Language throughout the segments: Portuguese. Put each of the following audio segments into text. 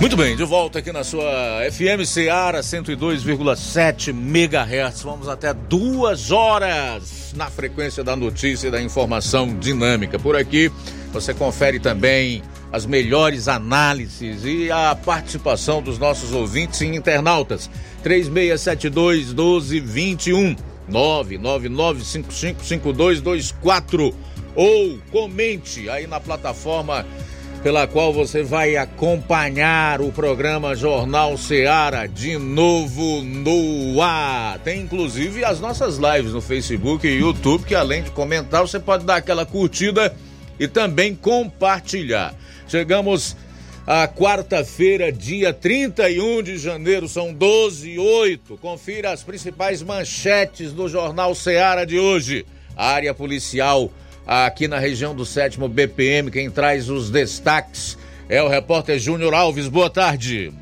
Muito bem, de volta aqui na sua FM Ceará 102,7 MHz. Vamos até duas horas na frequência da notícia e da informação dinâmica. Por aqui você confere também as melhores análises e a participação dos nossos ouvintes e internautas. 3672 1221 999555224 ou comente aí na plataforma pela qual você vai acompanhar o programa Jornal Seara de novo no ar. Tem inclusive as nossas lives no Facebook e YouTube, que além de comentar, você pode dar aquela curtida e também compartilhar. Chegamos à quarta-feira, dia 31 de janeiro, são 12 e 8. Confira as principais manchetes do Jornal Seara de hoje. A área policial aqui na região do sétimo BPM. Quem traz os destaques é o repórter Júnior Alves. Boa tarde.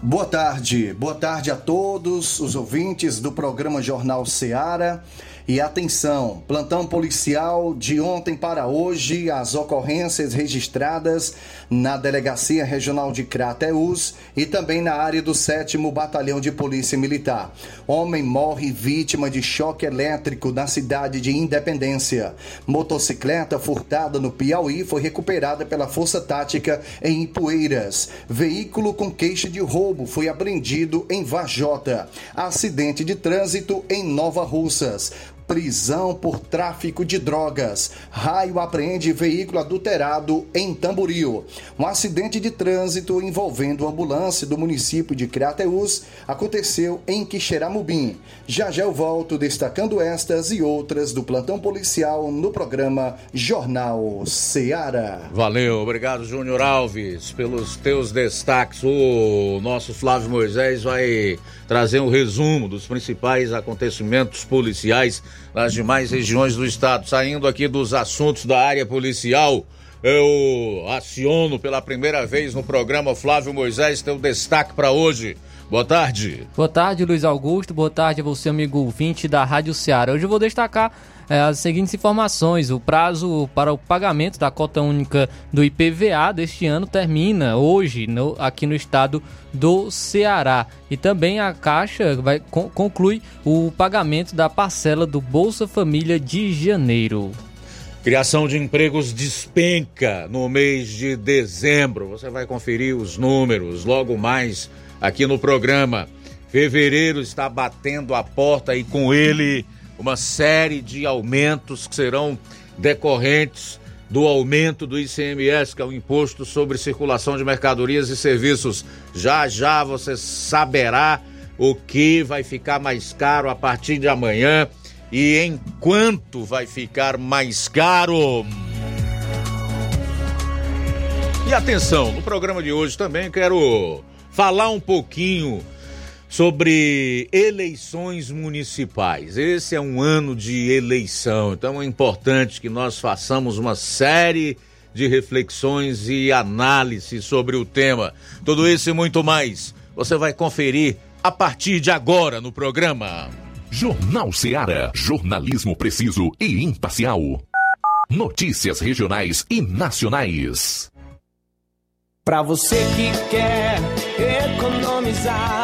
Boa tarde, boa tarde a todos os ouvintes do programa Jornal Seara. E atenção, plantão policial de ontem para hoje, as ocorrências registradas na Delegacia Regional de Crateús e também na área do 7 Batalhão de Polícia Militar. Homem morre vítima de choque elétrico na cidade de Independência. Motocicleta furtada no Piauí foi recuperada pela Força Tática em Ipueiras. Veículo com queixa de roubo foi apreendido em Vajota. Acidente de trânsito em Nova Russas prisão por tráfico de drogas. Raio apreende veículo adulterado em Tamboril. Um acidente de trânsito envolvendo ambulância do município de Crateús aconteceu em Quixeramobim. Já já eu volto destacando estas e outras do plantão policial no programa Jornal Seara. Valeu, obrigado Júnior Alves pelos teus destaques. O nosso Flávio Moisés vai trazer um resumo dos principais acontecimentos policiais nas demais regiões do estado. Saindo aqui dos assuntos da área policial, eu aciono pela primeira vez no programa Flávio Moisés, teu destaque para hoje. Boa tarde. Boa tarde, Luiz Augusto. Boa tarde a você, amigo ouvinte da Rádio Ceará. Hoje eu vou destacar é, as seguintes informações. O prazo para o pagamento da cota única do IPVA deste ano termina hoje no, aqui no estado do Ceará. E também a Caixa vai, con, conclui o pagamento da parcela do Bolsa Família de janeiro. Criação de empregos despenca no mês de dezembro. Você vai conferir os números logo mais aqui no programa. Fevereiro está batendo a porta e com ele uma série de aumentos que serão decorrentes do aumento do ICMS, que é o Imposto sobre Circulação de Mercadorias e Serviços. Já já você saberá o que vai ficar mais caro a partir de amanhã e em quanto vai ficar mais caro. E atenção, no programa de hoje também quero falar um pouquinho sobre eleições municipais. Esse é um ano de eleição, então é importante que nós façamos uma série de reflexões e análises sobre o tema. Tudo isso e muito mais você vai conferir a partir de agora no programa. Jornal Seara. Jornalismo preciso e imparcial. Notícias regionais e nacionais. Para você que quer economizar.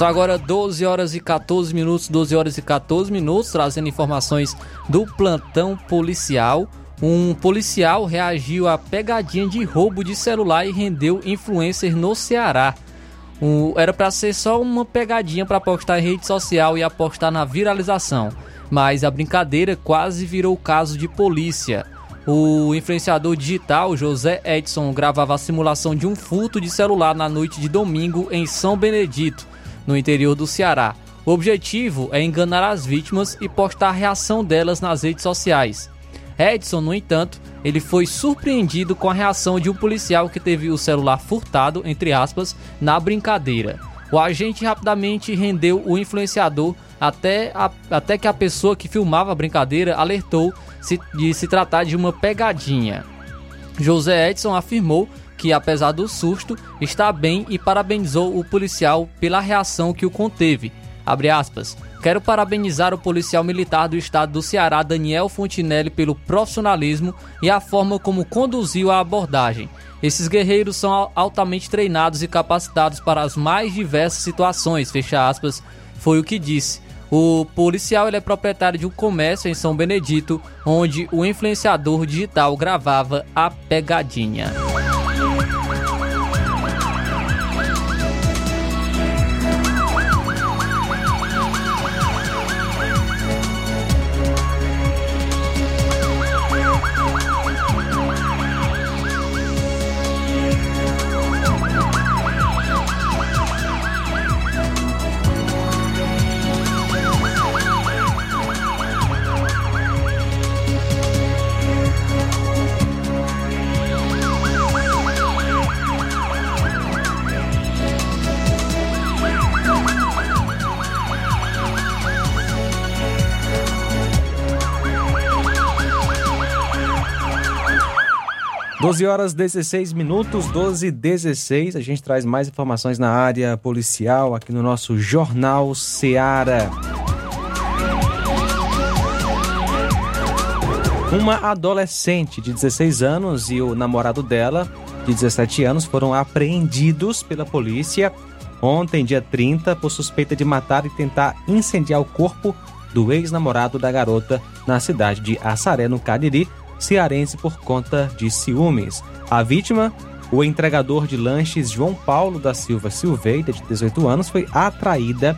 São agora 12 horas e 14 minutos, 12 horas e 14 minutos, trazendo informações do plantão policial. Um policial reagiu à pegadinha de roubo de celular e rendeu influencer no Ceará. Um, era para ser só uma pegadinha para postar em rede social e apostar na viralização, mas a brincadeira quase virou caso de polícia. O influenciador digital José Edson gravava a simulação de um furto de celular na noite de domingo em São Benedito no interior do Ceará. O objetivo é enganar as vítimas e postar a reação delas nas redes sociais. Edson, no entanto, ele foi surpreendido com a reação de um policial que teve o celular furtado, entre aspas, na brincadeira. O agente rapidamente rendeu o influenciador até, a, até que a pessoa que filmava a brincadeira alertou se, de se tratar de uma pegadinha. José Edson afirmou que, apesar do susto, está bem e parabenizou o policial pela reação que o conteve. Aspas, Quero parabenizar o policial militar do estado do Ceará, Daniel Fontinelli, pelo profissionalismo e a forma como conduziu a abordagem. Esses guerreiros são altamente treinados e capacitados para as mais diversas situações, fecha aspas, foi o que disse. O policial é proprietário de um comércio em São Benedito, onde o influenciador digital gravava a pegadinha. 12 horas 16 minutos, 12 e 16. A gente traz mais informações na área policial aqui no nosso Jornal Seara. Uma adolescente de 16 anos e o namorado dela, de 17 anos, foram apreendidos pela polícia ontem, dia 30, por suspeita de matar e tentar incendiar o corpo do ex-namorado da garota na cidade de Assaré, no Cariri, cearense por conta de ciúmes. A vítima O entregador de lanches João Paulo da Silva Silveira, de 18 anos, foi atraída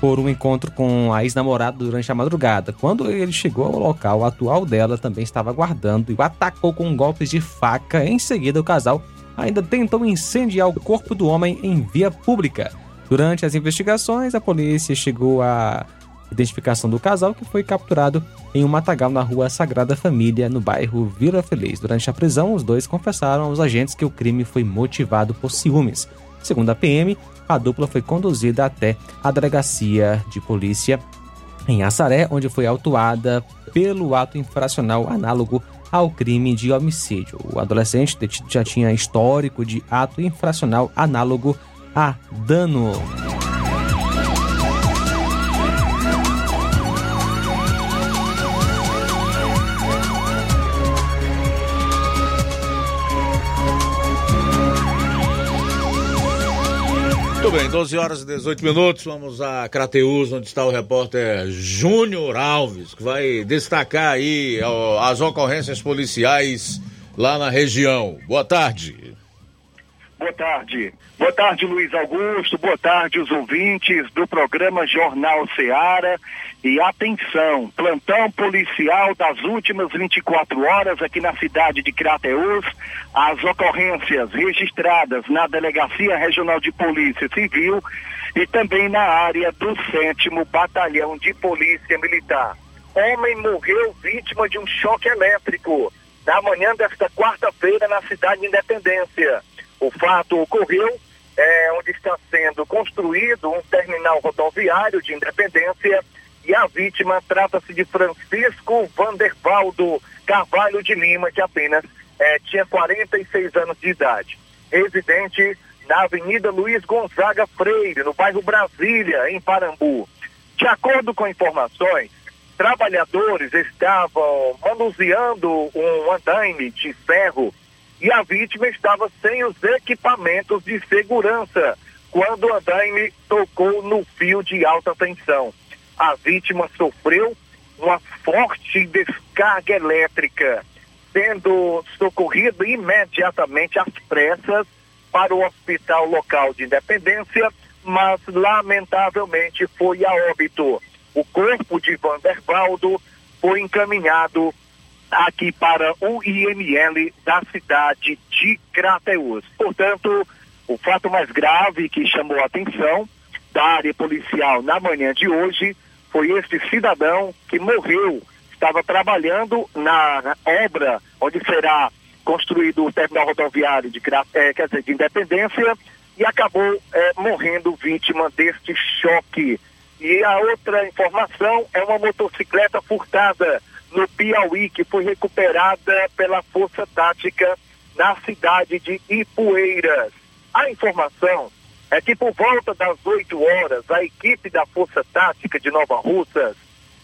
por um encontro com a ex-namorada durante a madrugada. Quando ele chegou ao local, atual dela também estava aguardando e o atacou com golpes de faca. Em seguida, o casal ainda tentou incendiar o corpo do homem em via pública. Durante as investigações, a polícia chegou à identificação do casal que foi capturado em um matagal na rua Sagrada Família, no bairro Vila Feliz. Durante a prisão, os dois confessaram aos agentes que o crime foi motivado por ciúmes. Segundo a PM, a dupla foi conduzida até a delegacia de polícia em Assaré, onde foi autuada pelo ato infracional análogo ao crime de homicídio. O adolescente já tinha histórico de ato infracional análogo a dano. Bem, 12 horas e 18 minutos. Vamos a Crateus, onde está o repórter Júnior Alves, que vai destacar aí ó, as ocorrências policiais lá na região. Boa tarde. Boa tarde. Boa tarde, Luiz Augusto. Boa tarde, os ouvintes do programa Jornal Seara. E atenção, plantão policial das últimas 24 horas aqui na cidade de Crateus. As ocorrências registradas na Delegacia Regional de Polícia Civil e também na área do 7 Batalhão de Polícia Militar. Homem morreu vítima de um choque elétrico na manhã desta quarta-feira na cidade de Independência. O fato ocorreu é, onde está sendo construído um terminal rodoviário de Independência e a vítima trata-se de Francisco Vandervaldo Carvalho de Lima, que apenas é, tinha 46 anos de idade. Residente na Avenida Luiz Gonzaga Freire, no bairro Brasília, em Parambu. De acordo com informações, trabalhadores estavam manuseando um andaime de ferro e a vítima estava sem os equipamentos de segurança quando o andaime tocou no fio de alta tensão. A vítima sofreu uma forte descarga elétrica, sendo socorrida imediatamente às pressas para o hospital local de Independência, mas lamentavelmente foi a óbito. O corpo de Vandervaldo foi encaminhado aqui para o IML da cidade de Crateus. Portanto, o fato mais grave que chamou a atenção da área policial na manhã de hoje foi este cidadão que morreu, estava trabalhando na, obra onde será construído o terminal rodoviário de, é, quer dizer, de Independência e acabou é, morrendo vítima deste choque. E a outra informação é uma motocicleta furtada no Piauí, que foi recuperada pela Força Tática na cidade de Ipueiras. A informação é que por volta das 8 horas, a equipe da Força Tática de Nova Russas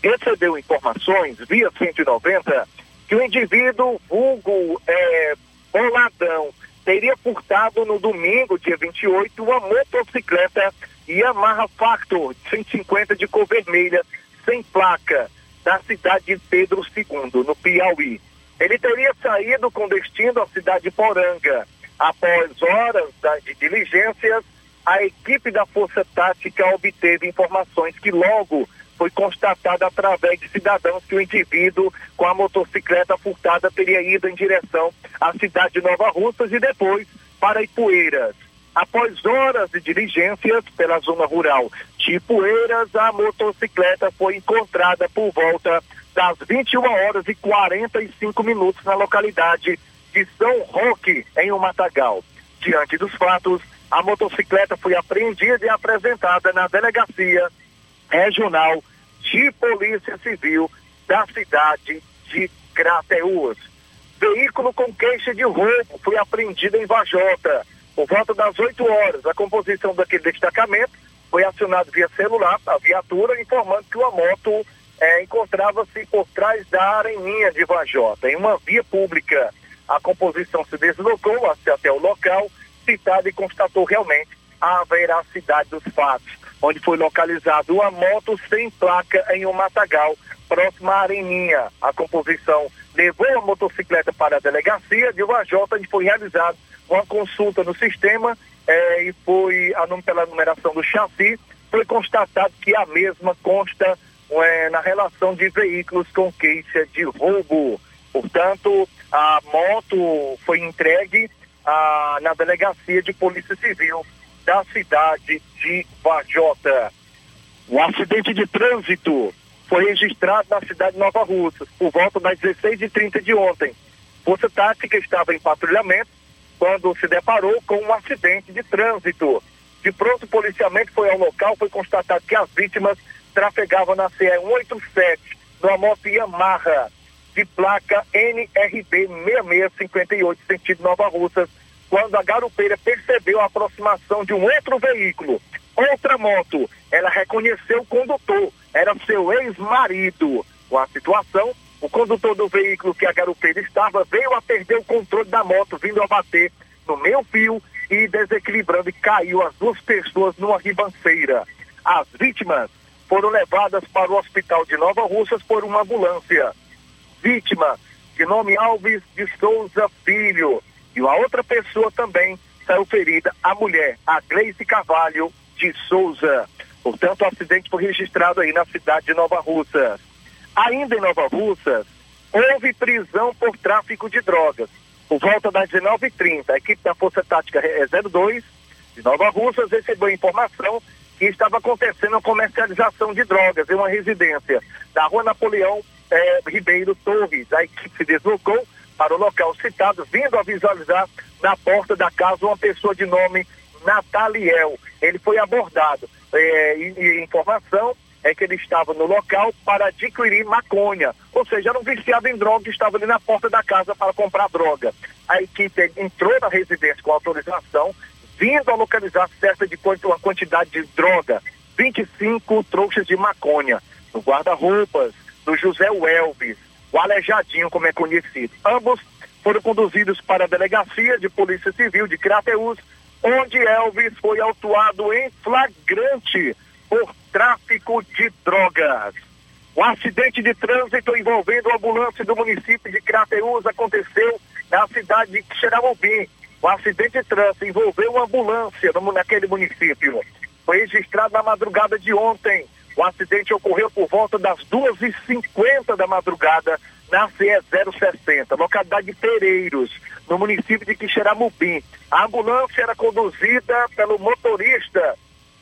recebeu informações via 190 que o indivíduo vulgo é, Boladão teria furtado no domingo, dia 28, uma motocicleta Yamaha Factor 150 de cor vermelha, sem placa da cidade de Pedro II, no Piauí. Ele teria saído com destino à cidade de Poranga. Após horas de diligências, a equipe da Força Tática obteve informações que logo foi constatada através de cidadãos que o indivíduo com a motocicleta furtada teria ido em direção à cidade de Nova Russas e depois para Ipueiras. Após horas de diligências pela zona rural de Poeiras, a motocicleta foi encontrada por volta das 21 horas e 45 minutos na localidade de São Roque, em um matagal. Diante dos fatos, a motocicleta foi apreendida e apresentada na delegacia regional de Polícia Civil da cidade de Crateús. Veículo com queixa de roubo foi apreendido em Vajota. Por volta das 8 horas, a composição daquele destacamento foi acionado via celular, a viatura, informando que uma moto é, encontrava-se por trás da areninha de Vajota, em uma via pública. A composição se deslocou até o local citado e constatou realmente a veracidade dos fatos, onde foi localizada uma moto sem placa em um matagal, próxima à Areninha. A composição levou a motocicleta para a delegacia de Vajota, onde foi realizada uma consulta no sistema eh, e foi, pela numeração do chassi, foi constatado que a mesma consta eh, na relação de veículos com queixa de roubo. Portanto, a moto foi entregue na delegacia de Polícia Civil da cidade de Vajota. O acidente de trânsito foi registrado na cidade de Nova Russa, por volta das 16h30 de ontem. Força Tática estava em patrulhamento quando se deparou com um acidente de trânsito. De pronto, o policiamento foi ao local, foi constatado que as vítimas trafegavam na CE 187, numa moto Yamaha, de placa NRB 6658, sentido Nova Russas, quando a garupeira percebeu a aproximação de um outro veículo, outra moto. Ela reconheceu o condutor, era seu ex-marido. Com a situação, o condutor do veículo que a garupeira estava veio a perder o controle da moto, vindo a bater no meio fio e desequilibrando e caiu as duas pessoas numa ribanceira. As vítimas foram levadas para o hospital de Nova Russas por uma ambulância. Vítima de nome Alves de Souza Filho. E uma outra pessoa também saiu ferida, a mulher, a Gleice Carvalho de Souza. Portanto, o acidente foi registrado aí na cidade de Nova Russas. Ainda em Nova Russas, houve prisão por tráfico de drogas. Por volta das 19h30, a equipe da Força Tática 02 de Nova Russas recebeu informação que estava acontecendo a comercialização de drogas em uma residência da Rua Napoleão eh, Ribeiro Torres. A equipe se deslocou para o local citado, vindo a visualizar na porta da casa uma pessoa de nome Nataliel. Ele foi abordado. É, e, e informação é que ele estava no local para adquirir maconha. Ou seja, era um viciado em droga e estava ali na porta da casa para comprar droga. A equipe entrou na residência com autorização, vindo a localizar certa de uma quantidade de droga, 25 trouxas de maconha, no guarda-roupas do José Welves, o Alejadinho, como é conhecido. Ambos foram conduzidos para a delegacia de Polícia Civil de Crateus, onde Elvis foi autuado em flagrante por tráfico de drogas. O acidente de trânsito envolvendo a ambulância do município de Crateus aconteceu na cidade de Xeramobim. O acidente de trânsito envolveu uma ambulância naquele município. Foi registrado na madrugada de ontem. O acidente ocorreu por volta das 2h50 da madrugada na CE 060, localidade de Pereiros, no município de Quixeramobim. A ambulância era conduzida pelo motorista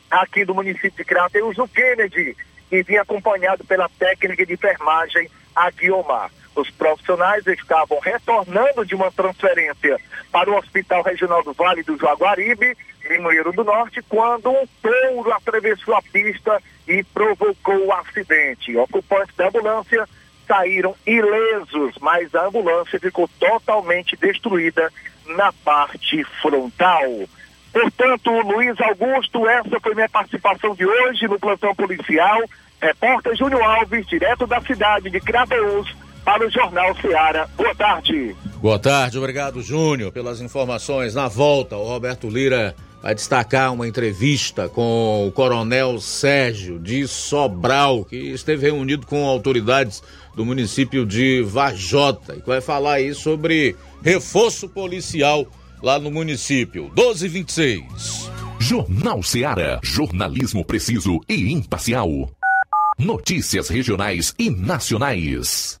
aqui do município de Crateus, o Kennedy, e vinha acompanhado pela técnica de enfermagem, a Guiomar. Os profissionais estavam retornando de uma transferência para o Hospital Regional do Vale do Jaguaribe, Limoeiro do Norte, quando um touro atravessou a pista e provocou o acidente. Ocupantes da ambulância saíram ilesos, mas a ambulância ficou totalmente destruída na parte frontal. Portanto, Luiz Augusto, essa foi minha participação de hoje no plantão policial. Repórter Júnior Alves, direto da cidade de Crateus, para o Jornal Ceará. Boa tarde. Boa tarde, obrigado, Júnior, pelas informações. Na volta, o Roberto Lira vai destacar uma entrevista com o Coronel Sérgio de Sobral, que esteve reunido com autoridades do município de Vajota e vai falar aí sobre reforço policial lá no município. 1226. Jornal Ceará, jornalismo preciso e imparcial. Notícias regionais e nacionais.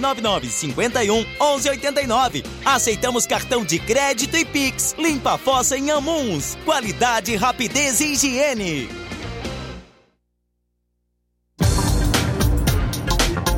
999 51 11 89. Aceitamos cartão de crédito e Pix. Limpa a fossa em Amuns. Qualidade, rapidez e higiene.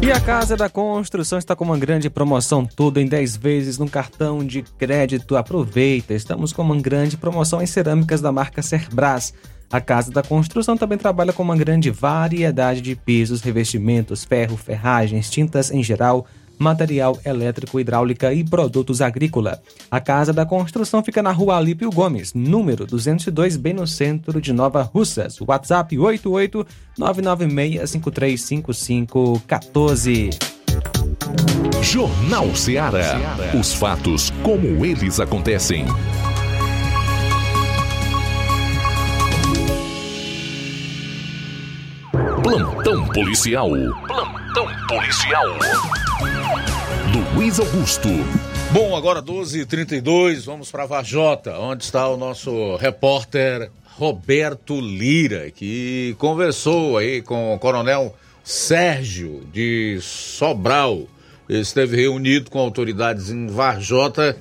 E a Casa da Construção está com uma grande promoção, tudo em 10 vezes no cartão de crédito. Aproveita, estamos com uma grande promoção em cerâmicas da marca Cerbras. A Casa da Construção também trabalha com uma grande variedade de pisos, revestimentos, ferro, ferragens, tintas em geral, material elétrico, hidráulica e produtos agrícola. A Casa da Construção fica na rua Alípio Gomes, número 202, bem no centro de Nova Russas. WhatsApp 88 996535514. Jornal Ceará. Os fatos como eles acontecem. Plantão policial. Plantão policial. Luiz Augusto. Bom, agora 12h32, vamos para Vajota, onde está o nosso repórter Roberto Lira, que conversou aí com o coronel Sérgio de Sobral. Esteve reunido com autoridades em Varjota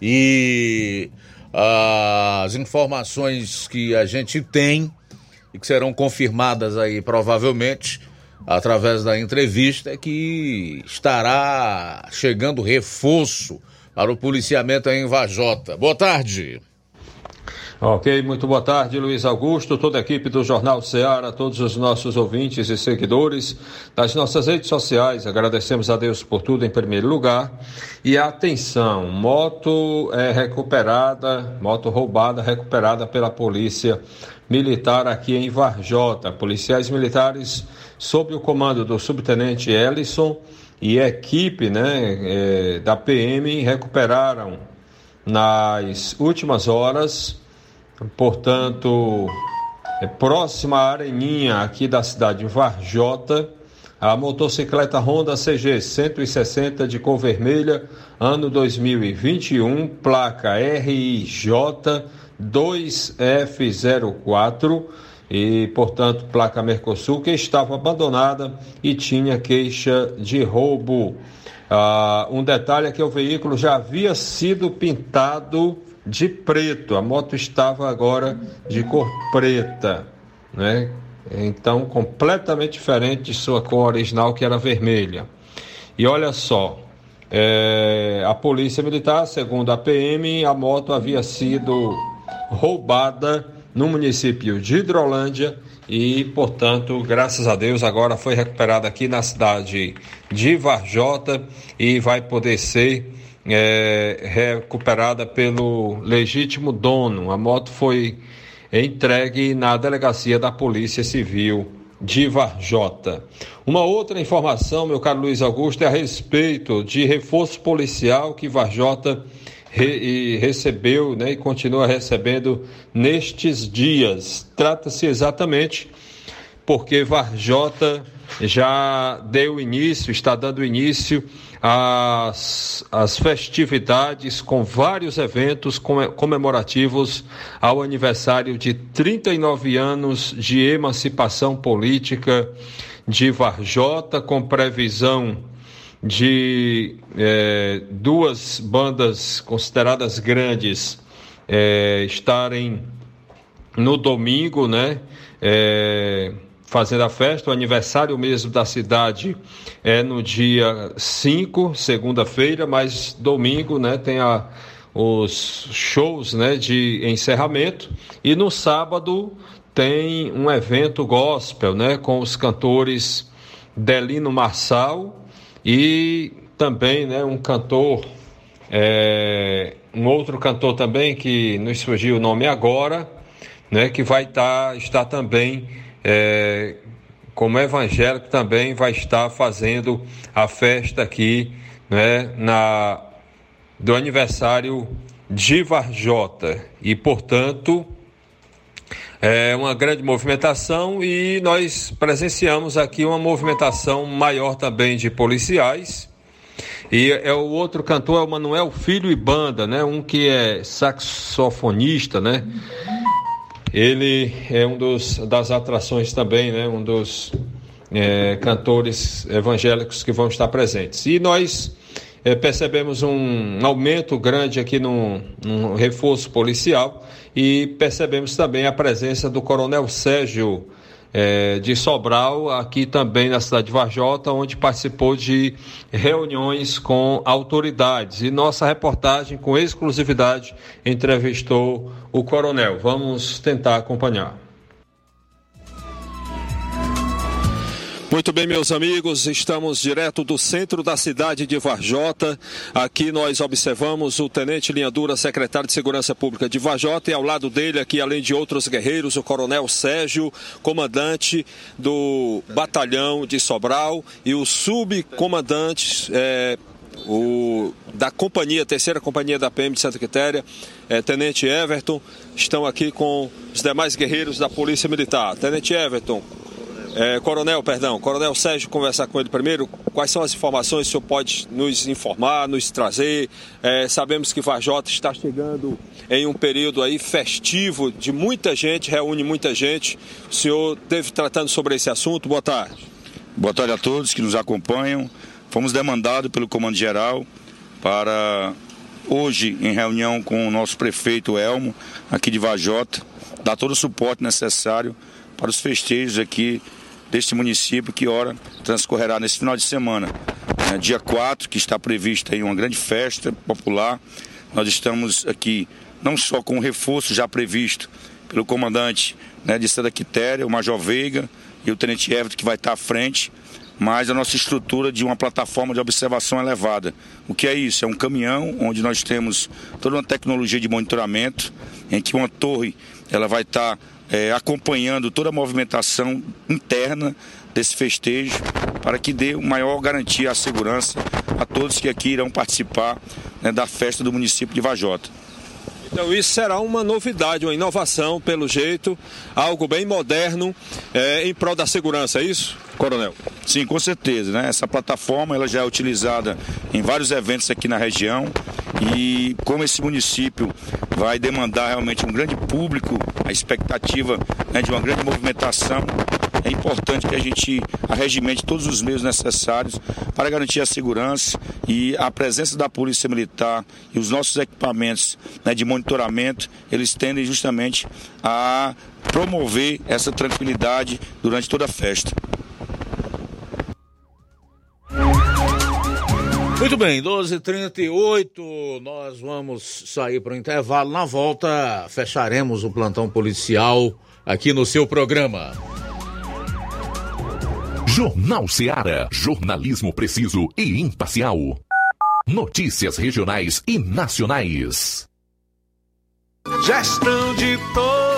e as informações que a gente tem e que serão confirmadas aí provavelmente através da entrevista que estará chegando reforço para o policiamento em Vajota. Boa tarde. Ok, muito boa tarde, Luiz Augusto, toda a equipe do Jornal Ceará, todos os nossos ouvintes e seguidores das nossas redes sociais. Agradecemos a Deus por tudo em primeiro lugar. E atenção, moto é recuperada, moto roubada recuperada pela polícia militar aqui em Varjota. Policiais militares sob o comando do subtenente Ellison e equipe né, é, da PM recuperaram nas últimas horas portanto, é próxima à Areninha aqui da cidade de Varjota, a motocicleta Honda CG 160 de cor vermelha, ano 2021, placa RIJ 2F04 e, portanto, placa Mercosul, que estava abandonada e tinha queixa de roubo. Ah, um detalhe é que o veículo já havia sido pintado de preto. A moto estava agora de cor preta, né? Então, completamente diferente de sua cor original, que era vermelha. E olha só, é, a Polícia Militar, segundo a PM, a moto havia sido roubada no município de Hidrolândia e, portanto, graças a Deus, agora foi recuperada aqui na cidade de Varjota e vai poder ser é, recuperada pelo legítimo dono. A moto foi entregue na delegacia da Polícia Civil de Varjota. Uma outra informação, meu caro Luiz Augusto, é a respeito de reforço policial que Varjota re, recebeu né, e continua recebendo nestes dias. Trata-se exatamente porque Varjota já deu início, está dando início às, às festividades com vários eventos comemorativos ao aniversário de 39 anos de emancipação política de Varjota, com previsão de é, duas bandas consideradas grandes é, estarem no domingo, né? É, fazendo a festa. O aniversário mesmo da cidade é no dia 5, segunda-feira, mas domingo, né, tem a, os shows, né, de encerramento e no sábado tem um evento gospel, né, com os cantores Delino Marçal e também, né, um cantor é, um outro cantor também que nos surgiu o nome agora, né, que vai estar tá, está também é, como evangélico, também vai estar fazendo a festa aqui né, na, do aniversário de Varjota. E, portanto, é uma grande movimentação e nós presenciamos aqui uma movimentação maior também de policiais. E é o outro cantor é o Manuel Filho e Banda, né? Um que é saxofonista, né? Ele é um dos das atrações também, né? Um dos é, cantores evangélicos que vão estar presentes. E nós é, percebemos um aumento grande aqui no, no, reforço policial e percebemos também a presença do Coronel Sérgio é, de Sobral, aqui também na cidade de Varjota, onde participou de reuniões com autoridades. E nossa reportagem, com exclusividade, entrevistou o coronel. Vamos tentar acompanhar. Muito bem, meus amigos, estamos direto do centro da cidade de Varjota. Aqui nós observamos o Tenente Linha Dura, secretário de Segurança Pública de Varjota, e ao lado dele, aqui, além de outros guerreiros, o Coronel Sérgio, comandante do Batalhão de Sobral, e o subcomandante. É, o, da companhia, terceira companhia da PM de Santa Quitéria, é, Tenente Everton, estão aqui com os demais guerreiros da Polícia Militar. Tenente Everton, é, coronel, perdão, Coronel Sérgio, conversar com ele primeiro. Quais são as informações que o senhor pode nos informar, nos trazer? É, sabemos que Vajota está chegando em um período aí festivo de muita gente, reúne muita gente. O senhor esteve tratando sobre esse assunto. Boa tarde. Boa tarde a todos que nos acompanham. Fomos demandados pelo Comando Geral para hoje, em reunião com o nosso prefeito Elmo, aqui de Vajota, dar todo o suporte necessário para os festejos aqui deste município que ora transcorrerá nesse final de semana. É, dia 4, que está prevista aí uma grande festa popular, nós estamos aqui não só com o reforço já previsto pelo comandante né, de Santa Quitéria, o Major Veiga e o Tenente Everton, que vai estar à frente, mas a nossa estrutura de uma plataforma de observação elevada. O que é isso? É um caminhão onde nós temos toda uma tecnologia de monitoramento, em que uma torre ela vai estar é, acompanhando toda a movimentação interna desse festejo para que dê maior garantia à segurança a todos que aqui irão participar né, da festa do município de Vajota. Então isso será uma novidade, uma inovação, pelo jeito, algo bem moderno é, em prol da segurança, é isso, Coronel? Sim, com certeza. Né? Essa plataforma ela já é utilizada em vários eventos aqui na região e como esse município vai demandar realmente um grande público, a expectativa né, de uma grande movimentação, é importante que a gente arregimente todos os meios necessários para garantir a segurança e a presença da Polícia Militar e os nossos equipamentos né, de monitoramento, eles tendem justamente a promover essa tranquilidade durante toda a festa. Muito bem, 12h38, nós vamos sair para o intervalo. Na volta, fecharemos o plantão policial aqui no seu programa. Jornal Seara. Jornalismo preciso e imparcial. Notícias regionais e nacionais. Gestão de todos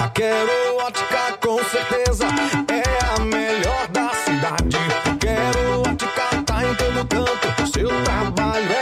A Quero Ótica com certeza é a melhor da cidade. Quero Ótica tá em todo canto, seu trabalho é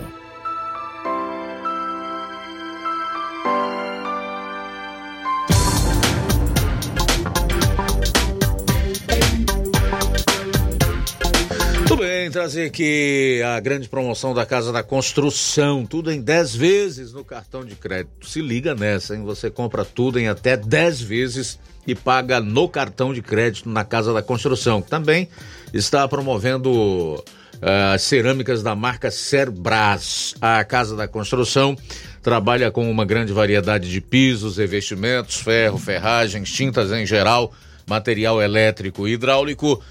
Trazer aqui a grande promoção da Casa da Construção, tudo em 10 vezes no cartão de crédito. Se liga nessa, hein? Você compra tudo em até 10 vezes e paga no cartão de crédito na Casa da Construção, também está promovendo ah, as cerâmicas da marca Cerbras. A Casa da Construção trabalha com uma grande variedade de pisos, revestimentos, ferro, ferragens, tintas em geral, material elétrico e hidráulico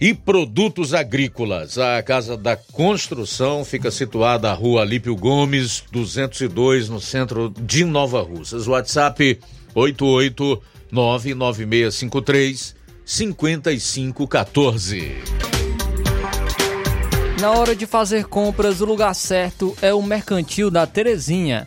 e produtos agrícolas. A Casa da Construção fica situada na rua Alípio Gomes, 202, no centro de Nova Russas. WhatsApp 99653 5514. Na hora de fazer compras, o lugar certo é o Mercantil da Terezinha.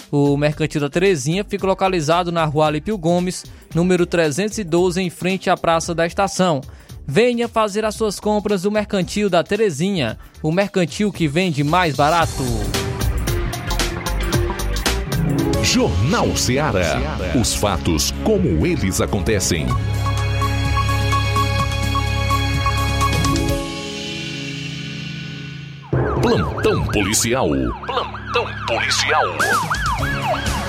O Mercantil da Terezinha fica localizado na rua Alípio Gomes, número 312, em frente à Praça da Estação. Venha fazer as suas compras do Mercantil da Terezinha, o mercantil que vende mais barato. Jornal Ceará. Os fatos como eles acontecem. Plantão policial. Plantão policial.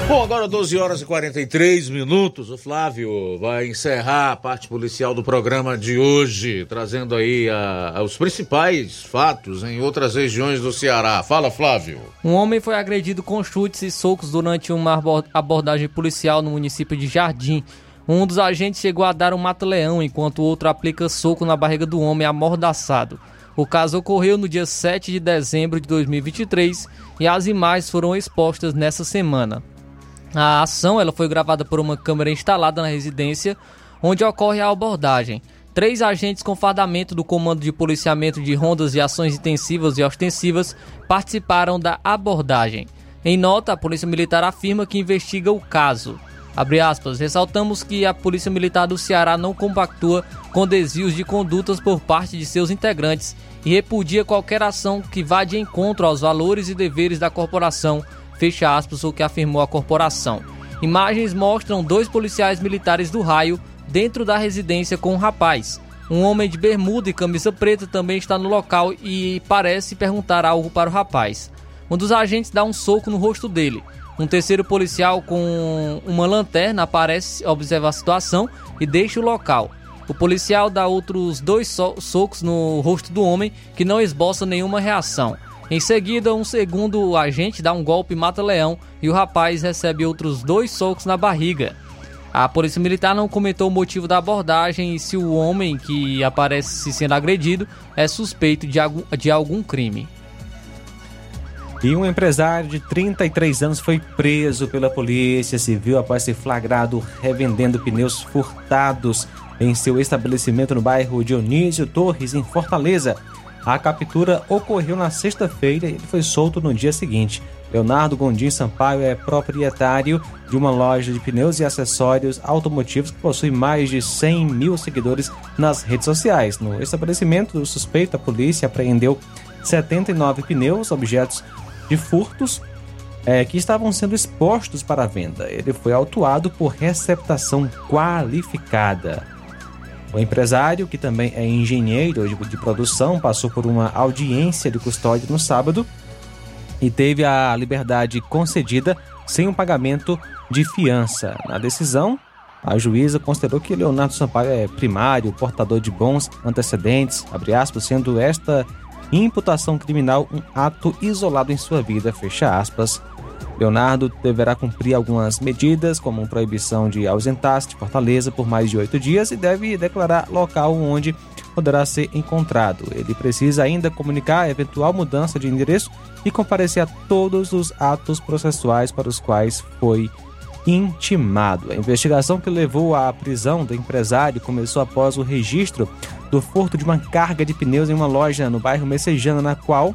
Bom, agora 12 horas e 43 minutos. O Flávio vai encerrar a parte policial do programa de hoje, trazendo aí a, a, os principais fatos em outras regiões do Ceará. Fala, Flávio. Um homem foi agredido com chutes e socos durante uma abordagem policial no município de Jardim. Um dos agentes chegou a dar um mata-leão, enquanto o outro aplica soco na barriga do homem amordaçado. O caso ocorreu no dia 7 de dezembro de 2023 e as imagens foram expostas nessa semana. A ação ela foi gravada por uma câmera instalada na residência onde ocorre a abordagem. Três agentes com fardamento do Comando de Policiamento de Rondas de Ações Intensivas e Ostensivas participaram da abordagem. Em nota, a Polícia Militar afirma que investiga o caso. Aspas, ressaltamos que a Polícia Militar do Ceará não compactua com desvios de condutas por parte de seus integrantes e repudia qualquer ação que vá de encontro aos valores e deveres da corporação, fecha aspas, o que afirmou a corporação. Imagens mostram dois policiais militares do raio dentro da residência com um rapaz. Um homem de bermuda e camisa preta também está no local e parece perguntar algo para o rapaz. Um dos agentes dá um soco no rosto dele. Um terceiro policial com uma lanterna aparece, observa a situação e deixa o local. O policial dá outros dois so socos no rosto do homem que não esboça nenhuma reação. Em seguida, um segundo agente dá um golpe e mata leão e o rapaz recebe outros dois socos na barriga. A polícia militar não comentou o motivo da abordagem e se o homem que aparece sendo agredido é suspeito de algum, de algum crime. E um empresário de 33 anos foi preso pela Polícia Civil após ser flagrado revendendo pneus furtados em seu estabelecimento no bairro Dionísio Torres, em Fortaleza. A captura ocorreu na sexta-feira e ele foi solto no dia seguinte. Leonardo Gondim Sampaio é proprietário de uma loja de pneus e acessórios automotivos que possui mais de 100 mil seguidores nas redes sociais. No estabelecimento do suspeito, a polícia apreendeu 79 pneus, objetos de furtos é, que estavam sendo expostos para venda. Ele foi autuado por receptação qualificada. O empresário, que também é engenheiro de, produção, passou por uma audiência de custódia no sábado e teve a liberdade concedida sem um pagamento de fiança. Na decisão, a juíza considerou que Leonardo Sampaio é primário, portador de bons antecedentes, aspas, sendo esta imputação criminal um ato isolado em sua vida, fecha aspas. Leonardo deverá cumprir algumas medidas, como proibição de ausentar-se de Fortaleza por mais de oito dias e deve declarar local onde poderá ser encontrado. Ele precisa ainda comunicar a eventual mudança de endereço e comparecer a todos os atos processuais para os quais foi intimado. A investigação que levou à prisão do empresário começou após o registro do furto de uma carga de pneus em uma loja no bairro Messejana, na qual,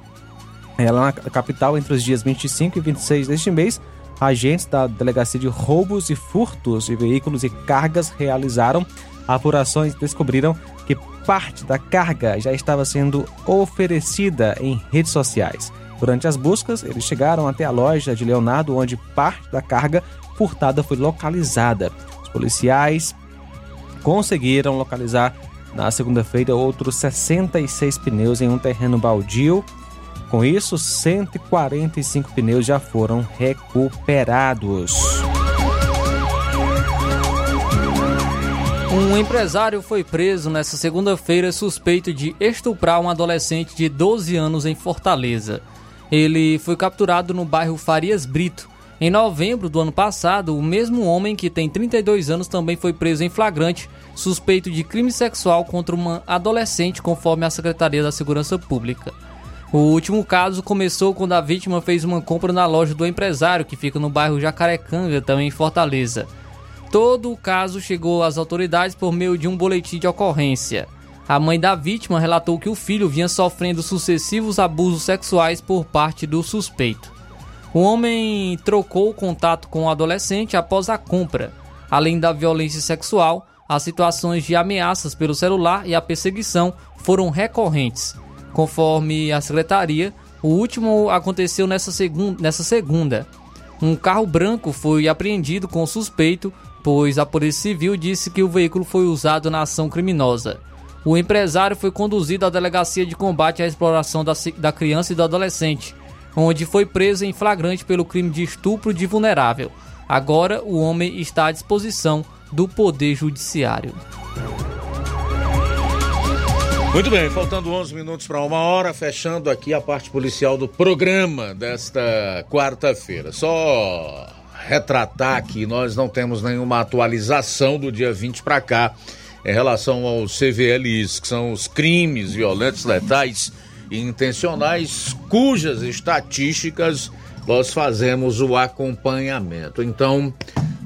ela na capital, entre os dias 25 e 26 deste mês, agentes da Delegacia de Roubos e Furtos de Veículos e Cargas realizaram apurações e descobriram que parte da carga já estava sendo oferecida em redes sociais. Durante as buscas, eles chegaram até a loja de Leonardo, onde parte da carga furtada foi localizada. Os policiais conseguiram localizar na segunda-feira, outros 66 pneus em um terreno baldio. Com isso, 145 pneus já foram recuperados. Um empresário foi preso nesta segunda-feira suspeito de estuprar um adolescente de 12 anos em Fortaleza. Ele foi capturado no bairro Farias Brito. Em novembro do ano passado, o mesmo homem que tem 32 anos também foi preso em flagrante, suspeito de crime sexual contra uma adolescente, conforme a Secretaria da Segurança Pública. O último caso começou quando a vítima fez uma compra na loja do empresário, que fica no bairro Jacarecanga, também em Fortaleza. Todo o caso chegou às autoridades por meio de um boletim de ocorrência. A mãe da vítima relatou que o filho vinha sofrendo sucessivos abusos sexuais por parte do suspeito. O homem trocou o contato com o adolescente após a compra. Além da violência sexual, as situações de ameaças pelo celular e a perseguição foram recorrentes. Conforme a secretaria, o último aconteceu nessa, segun nessa segunda. Um carro branco foi apreendido com suspeito, pois a Polícia Civil disse que o veículo foi usado na ação criminosa. O empresário foi conduzido à Delegacia de Combate à Exploração da, da Criança e do Adolescente, onde foi preso em flagrante pelo crime de estupro de vulnerável. Agora, o homem está à disposição do Poder Judiciário. Muito bem, faltando 11 minutos para uma hora, fechando aqui a parte policial do programa desta quarta-feira. Só retratar que nós não temos nenhuma atualização do dia 20 para cá em relação aos CVLIs, que são os crimes violentos, letais e intencionais, cujas estatísticas nós fazemos o acompanhamento. Então,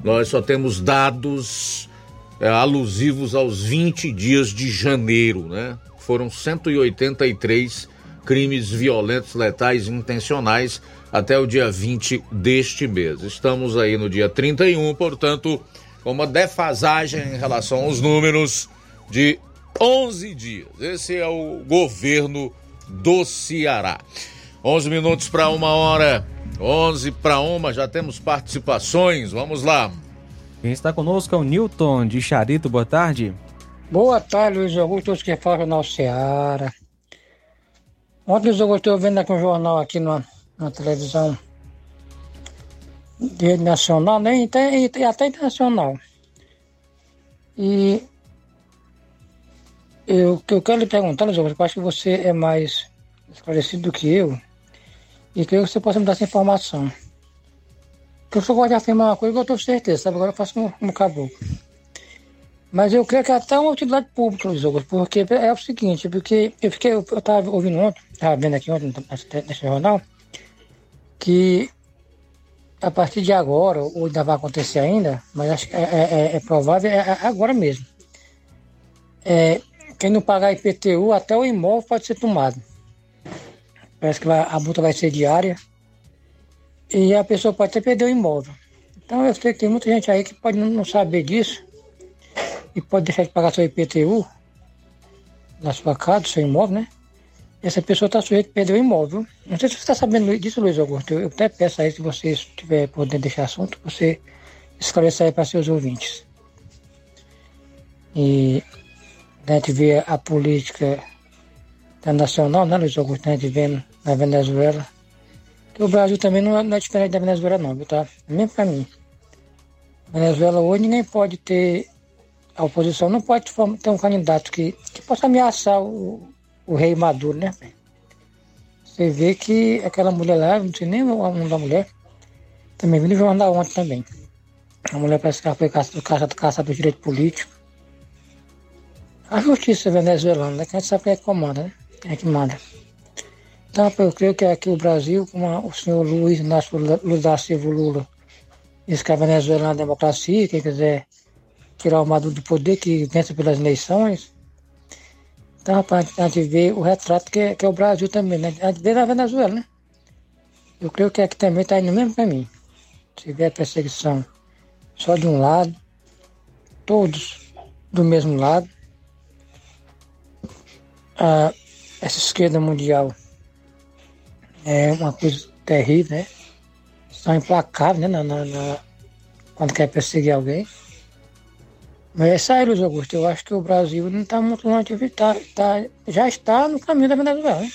nós só temos dados é, alusivos aos 20 dias de janeiro, né? Foram 183 crimes violentos, letais intencionais até o dia 20 deste mês. Estamos aí no dia 31, portanto, com uma defasagem em relação aos números de 11 dias. Esse é o governo do Ceará. 11 minutos para uma hora, 11 para uma, já temos participações. Vamos lá. Quem está conosco é o Newton de Charito. Boa tarde. Boa tarde, Luiz Augusto, todos que falam Jornal Ceará. Ontem, Luiz Augusto, eu vendo aqui um jornal aqui na, na televisão de nacional, né, e, e até internacional. E eu, eu quero lhe perguntar, Luiz Augusto, eu acho que você é mais esclarecido do que eu, e creio que você possa me dar essa informação. Porque eu só gosto de afirmar uma coisa que eu tenho certeza, sabe? Agora eu faço um, um caboclo. Mas eu creio que é até uma utilidade pública, Luiz Augusto, porque é o seguinte, porque eu fiquei, eu estava ouvindo ontem, estava vendo aqui ontem nesse jornal, que a partir de agora, ou ainda vai acontecer ainda, mas acho que é, é, é, é provável, é, é agora mesmo. É, quem não pagar IPTU, até o imóvel pode ser tomado. Parece que vai, a multa vai ser diária. E a pessoa pode até perder o imóvel. Então eu sei que tem muita gente aí que pode não saber disso e pode deixar de pagar seu IPTU da sua casa, do seu imóvel, né? Essa pessoa está sujeita a perder o imóvel. Não sei se você está sabendo disso, Luiz Augusto. Eu até peço aí, se você estiver podendo deixar assunto, você esclareça aí para seus ouvintes. E a gente vê a política internacional, né, Luiz Augusto? A gente vê na Venezuela. O Brasil também não é, não é diferente da Venezuela, não, viu, tá? Mesmo para mim. Venezuela hoje ninguém pode ter a oposição não pode ter um candidato que, que possa ameaçar o, o rei Maduro, né? Você vê que aquela mulher lá, não sei nem o nome da mulher, também vi no jornal ontem também. A mulher parece que ela foi caçada caça, caça do direito político. A justiça venezuelana, né? Que a gente sabe quem é que comanda, né? Quem é que manda. Então, eu creio que aqui o Brasil, como o senhor Luiz Inácio Lula da Silva Lula, diz que a Venezuela é uma democracia, quem quiser tirar o Maduro do poder, que vence pelas eleições. Então, rapaz, a gente vê o retrato que é, que é o Brasil também, né? A gente vê na Venezuela, né? Eu creio que aqui também está indo no mesmo caminho. Se tiver perseguição só de um lado, todos do mesmo lado. Ah, essa esquerda mundial é uma coisa terrível, né? São implacáveis, né? Na, na, na, quando quer perseguir alguém. Mas é isso aí, Luiz Augusto. Eu acho que o Brasil não está muito longe de tá, tá, já está no caminho da Venezuela. Né?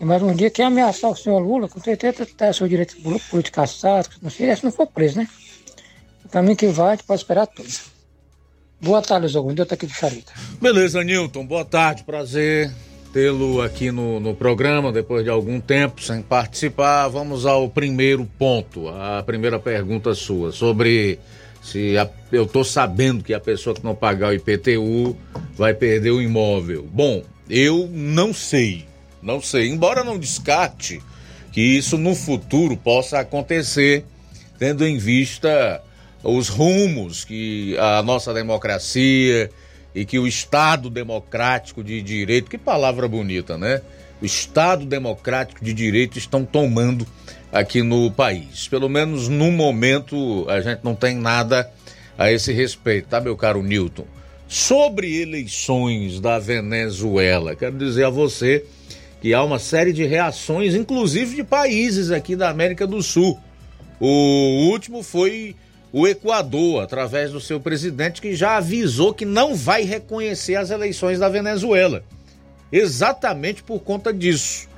E mais um dia quer ameaçar o senhor Lula, com certeza está seu direito político caçado, não sei, se não for preso, né? O caminho que vai, pode esperar tudo. Boa tarde, Luiz Augusto. Eu tô aqui de Charita. Beleza, Nilton. Boa tarde, prazer tê-lo aqui no, no programa depois de algum tempo sem participar. Vamos ao primeiro ponto, a primeira pergunta sua sobre se a, eu estou sabendo que a pessoa que não pagar o IPTU vai perder o imóvel. Bom, eu não sei, não sei. Embora não descarte que isso no futuro possa acontecer, tendo em vista os rumos que a nossa democracia e que o Estado democrático de direito, que palavra bonita, né? O Estado democrático de direito estão tomando aqui no país. Pelo menos no momento a gente não tem nada a esse respeito, tá, meu caro Newton? Sobre eleições da Venezuela, quero dizer a você que há uma série de reações, inclusive de países aqui da América do Sul. O último foi o Equador, através do seu presidente, que já avisou que não vai reconhecer as eleições da Venezuela. Exatamente por conta disso.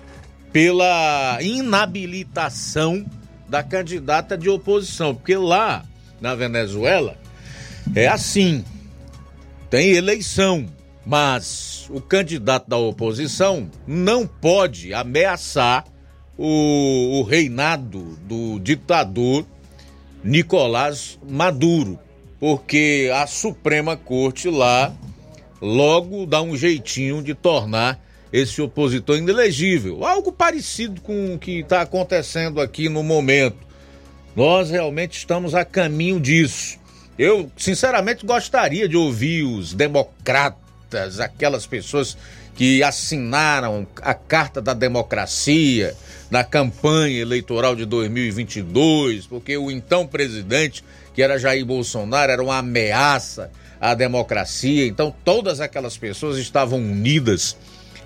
Pela inabilitação da candidata de oposição. Porque lá na Venezuela é assim: tem eleição, mas o candidato da oposição não pode ameaçar o, o reinado do ditador Nicolás Maduro, porque a Suprema Corte lá logo dá um jeitinho de tornar esse opositor inelegível. Algo parecido com o que está acontecendo aqui no momento. Nós realmente estamos a caminho disso. Eu, sinceramente, gostaria de ouvir os democratas, aquelas pessoas que assinaram a Carta da Democracia, na campanha eleitoral de 2022, porque o então presidente, que era Jair Bolsonaro, era uma ameaça à democracia. Então, todas aquelas pessoas estavam unidas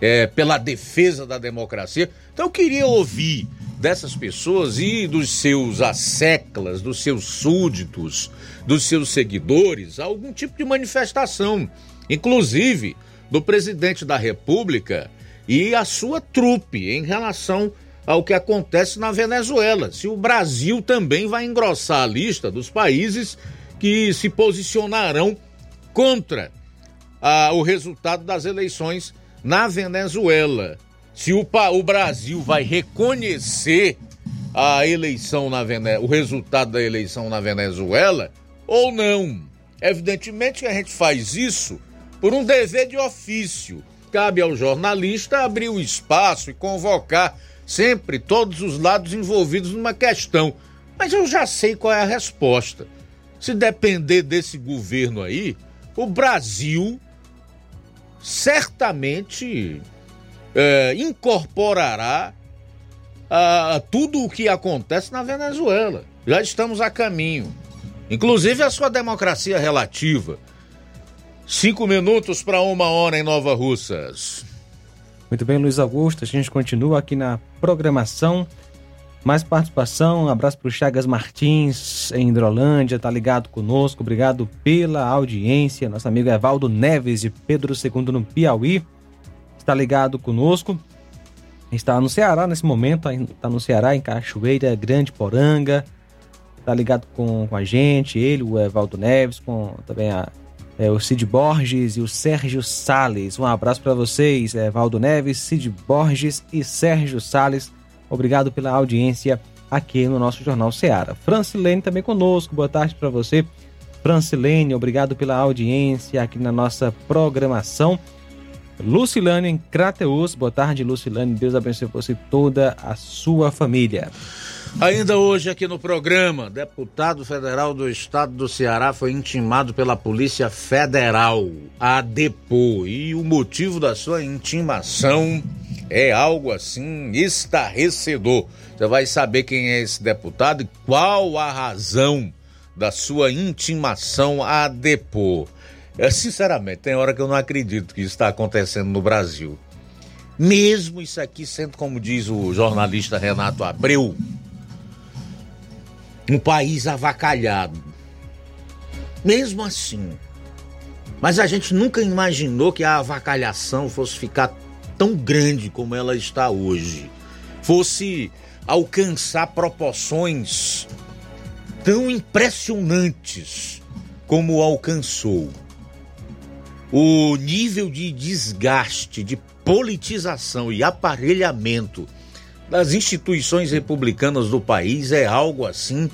é, pela defesa da democracia. Então, eu queria ouvir dessas pessoas e dos seus asseclas, dos seus súditos, dos seus seguidores, algum tipo de manifestação, inclusive do presidente da República e a sua trupe em relação ao que acontece na Venezuela. Se o Brasil também vai engrossar a lista dos países que se posicionarão contra ah, o resultado das eleições na Venezuela. Se o, o Brasil vai reconhecer a eleição na Vene... o resultado da eleição na Venezuela ou não. Evidentemente que a gente faz isso por um dever de ofício. Cabe ao jornalista abrir o espaço e convocar sempre todos os lados envolvidos numa questão. Mas eu já sei qual é a resposta. Se depender desse governo aí, o Brasil certamente é, incorporará a, tudo o que acontece na Venezuela. Já estamos a caminho. Inclusive a sua democracia relativa. Cinco minutos para uma hora em Nova Russas. Muito bem, Luiz Augusto. A gente continua aqui na programação. Mais participação, um abraço para o Chagas Martins, em Hidrolândia, tá ligado conosco. Obrigado pela audiência. Nosso amigo Evaldo Neves, de Pedro II, no Piauí, está ligado conosco. Está no Ceará nesse momento, está no Ceará, em Cachoeira, Grande Poranga. Está ligado com, com a gente, ele, o Evaldo Neves, com também a é, o Cid Borges e o Sérgio Sales. Um abraço para vocês, é, Valdo Neves, Cid Borges e Sérgio Sales. Obrigado pela audiência aqui no nosso Jornal Seara. Francilene também conosco, boa tarde para você. Francilene, obrigado pela audiência aqui na nossa programação. Lucilane em Crateus, boa tarde, Lucilane. Deus abençoe você e toda a sua família. Ainda hoje aqui no programa, deputado federal do estado do Ceará foi intimado pela Polícia Federal a depor e o motivo da sua intimação é algo assim estarrecedor. Você vai saber quem é esse deputado e qual a razão da sua intimação a depor. Eu, sinceramente, tem hora que eu não acredito que isso está acontecendo no Brasil. Mesmo isso aqui sendo, como diz o jornalista Renato Abreu, um país avacalhado. Mesmo assim. Mas a gente nunca imaginou que a avacalhação fosse ficar tão grande como ela está hoje. Fosse alcançar proporções tão impressionantes como alcançou. o nível de desgaste, de politização e aparelhamento das instituições republicanas do país é algo assim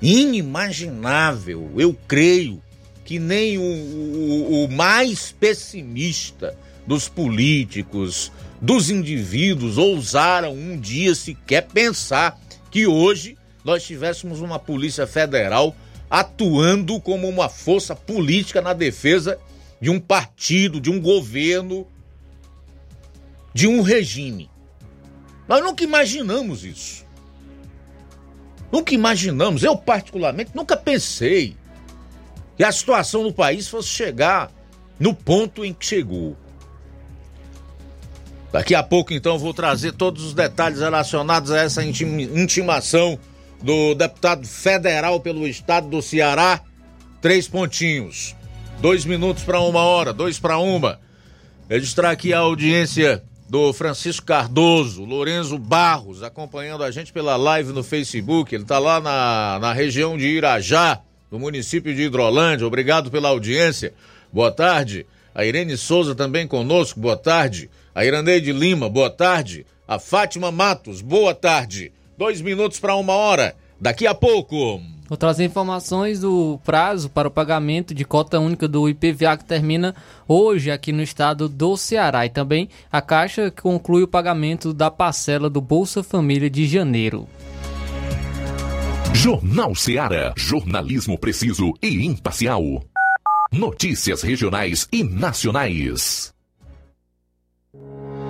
inimaginável. Eu creio que nem o, o, o mais pessimista dos políticos, dos indivíduos, ousaram um dia sequer pensar que hoje nós tivéssemos uma Polícia Federal atuando como uma força política na defesa de um partido, de um governo, de um regime. Nós nunca imaginamos isso. Nunca imaginamos, eu particularmente nunca pensei que a situação no país fosse chegar no ponto em que chegou. Daqui a pouco, então, vou trazer todos os detalhes relacionados a essa intimação do deputado federal pelo estado do Ceará. Três pontinhos. Dois minutos para uma hora, dois para uma. Registrar aqui a audiência do Francisco Cardoso, Lorenzo Barros, acompanhando a gente pela live no Facebook. Ele está lá na, na região de Irajá, no município de Hidrolândia. Obrigado pela audiência. Boa tarde. A Irene Souza também conosco, boa tarde. A Irandeide Lima, boa tarde. A Fátima Matos, boa tarde. Dois minutos para uma hora. Daqui a pouco. Vou trazer informações do prazo para o pagamento de cota única do IPVA que termina hoje aqui no estado do Ceará. E também a Caixa conclui o pagamento da parcela do Bolsa Família de janeiro. Jornal Ceará. Jornalismo preciso e imparcial. Notícias regionais e nacionais. Thank you.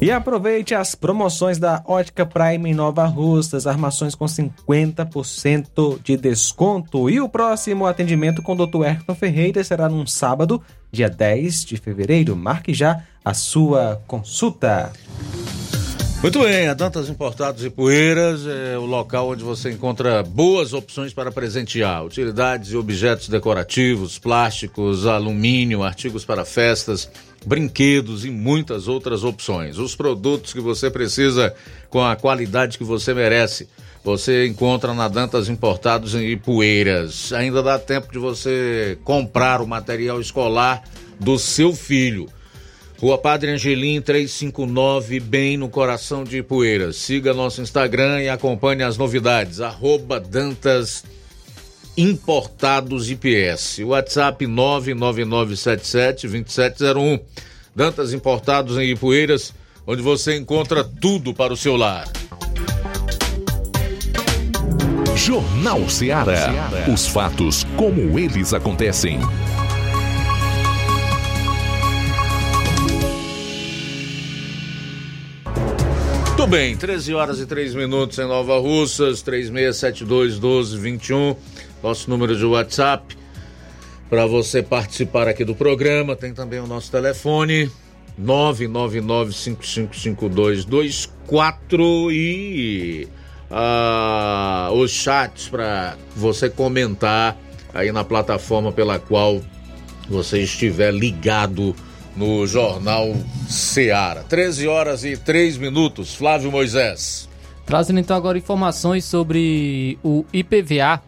E aproveite as promoções da Ótica Prime Nova Russas, armações com 50% de desconto. E o próximo atendimento com o Dr. Ayrton Ferreira será num sábado, dia 10 de fevereiro. Marque já a sua consulta. Muito bem, a Dantas Importados e Poeiras é o local onde você encontra boas opções para presentear. Utilidades e objetos decorativos, plásticos, alumínio, artigos para festas, brinquedos e muitas outras opções. Os produtos que você precisa com a qualidade que você merece. Você encontra na Dantas Importados em Ipueiras. Ainda dá tempo de você comprar o material escolar do seu filho. Rua Padre Angelim 359, bem no coração de Ipueiras. Siga nosso Instagram e acompanhe as novidades. Arroba Dantas Importados IPS. WhatsApp 999772701. Dantas Importados em Ipueiras, onde você encontra tudo para o seu lar. Jornal Ceará. Os fatos como eles acontecem. Muito bem, 13 horas e 3 minutos em Nova Russas, 36721221, nosso número de WhatsApp para você participar aqui do programa. Tem também o nosso telefone 999555224 e ah, os chats para você comentar aí na plataforma pela qual você estiver ligado no Jornal Seara. 13 horas e 3 minutos. Flávio Moisés. Trazendo então agora informações sobre o IPVA,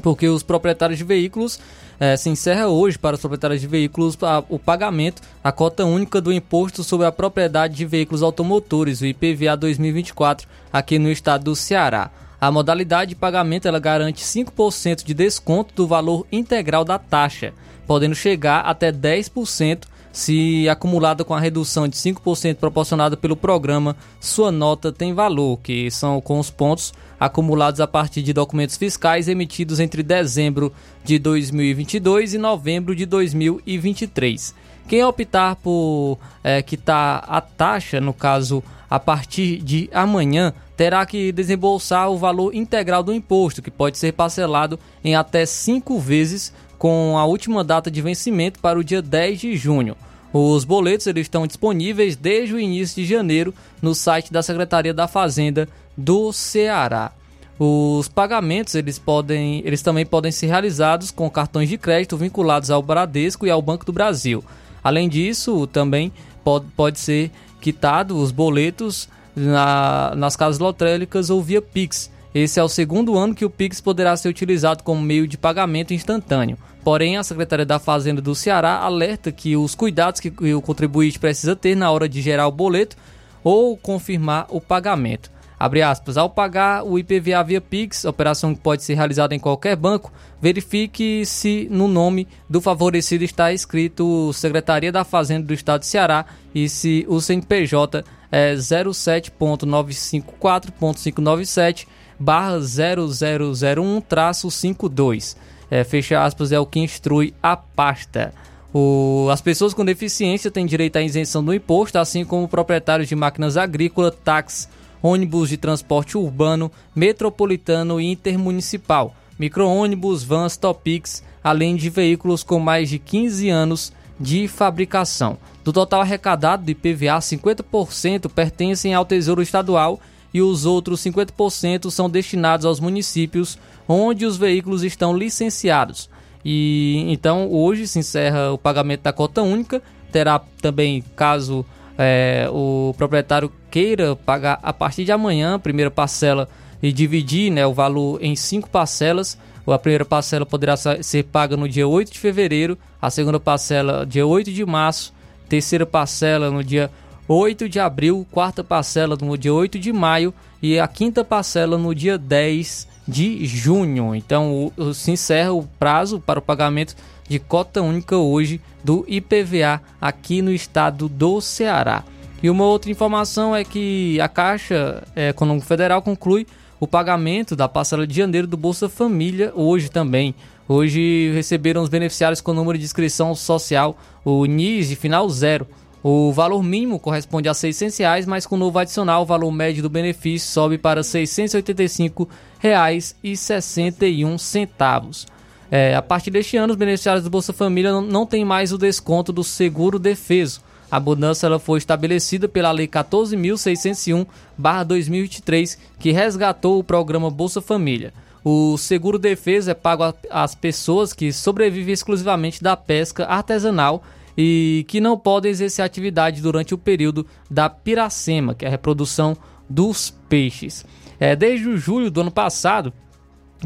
porque os proprietários de veículos eh, se encerra hoje para os proprietários de veículos a, o pagamento, a cota única do Imposto sobre a Propriedade de Veículos Automotores, o IPVA 2024, aqui no estado do Ceará. A modalidade de pagamento ela garante 5% de desconto do valor integral da taxa, podendo chegar até 10% se acumulada com a redução de 5% proporcionada pelo programa Sua Nota Tem Valor, que são com os pontos acumulados a partir de documentos fiscais emitidos entre dezembro de 2022 e novembro de 2023. Quem optar por é, quitar a taxa, no caso a partir de amanhã, terá que desembolsar o valor integral do imposto, que pode ser parcelado em até cinco vezes com a última data de vencimento para o dia 10 de junho. Os boletos eles estão disponíveis desde o início de janeiro no site da Secretaria da Fazenda do Ceará. Os pagamentos eles podem, eles também podem ser realizados com cartões de crédito vinculados ao Bradesco e ao Banco do Brasil. Além disso, também pode, pode ser quitado os boletos na, nas casas lotéricas ou via Pix. Esse é o segundo ano que o Pix poderá ser utilizado como meio de pagamento instantâneo. Porém, a Secretaria da Fazenda do Ceará alerta que os cuidados que o contribuinte precisa ter na hora de gerar o boleto ou confirmar o pagamento. Abre aspas, ao pagar o IPVA via Pix, operação que pode ser realizada em qualquer banco, verifique se no nome do favorecido está escrito Secretaria da Fazenda do Estado de Ceará e se o CNPJ é 07.954.597 barra 0001-52. É, fecha aspas, é o que instrui a pasta. O, as pessoas com deficiência têm direito à isenção do imposto, assim como proprietários de máquinas agrícolas, táxis, ônibus de transporte urbano, metropolitano e intermunicipal, micro-ônibus, vans, topics, além de veículos com mais de 15 anos de fabricação. Do total arrecadado de IPVA, 50% pertencem ao Tesouro Estadual e os outros 50% são destinados aos municípios onde os veículos estão licenciados. E então hoje se encerra o pagamento da cota única. Terá também, caso é, o proprietário queira pagar a partir de amanhã a primeira parcela e dividir né, o valor em cinco parcelas, a primeira parcela poderá ser paga no dia 8 de fevereiro, a segunda parcela dia 8 de março, terceira parcela no dia 8 de abril, quarta parcela no dia 8 de maio e a quinta parcela no dia 10 de junho. Então, o, se encerra o prazo para o pagamento de cota única hoje do IPVA aqui no estado do Ceará. E uma outra informação é que a Caixa Econômica Federal conclui o pagamento da parcela de janeiro do Bolsa Família hoje também. Hoje receberam os beneficiários com número de inscrição social, o NIS de final zero. O valor mínimo corresponde a 600 reais, mas com o novo adicional, o valor médio do benefício sobe para R$ 685,61. É, a partir deste ano, os beneficiários do Bolsa Família não, não têm mais o desconto do seguro defeso. A mudança ela foi estabelecida pela Lei 14.601-2023, que resgatou o programa Bolsa Família. O seguro defesa é pago às pessoas que sobrevivem exclusivamente da pesca artesanal e que não podem exercer atividade durante o período da piracema, que é a reprodução dos peixes. É, desde julho do ano passado,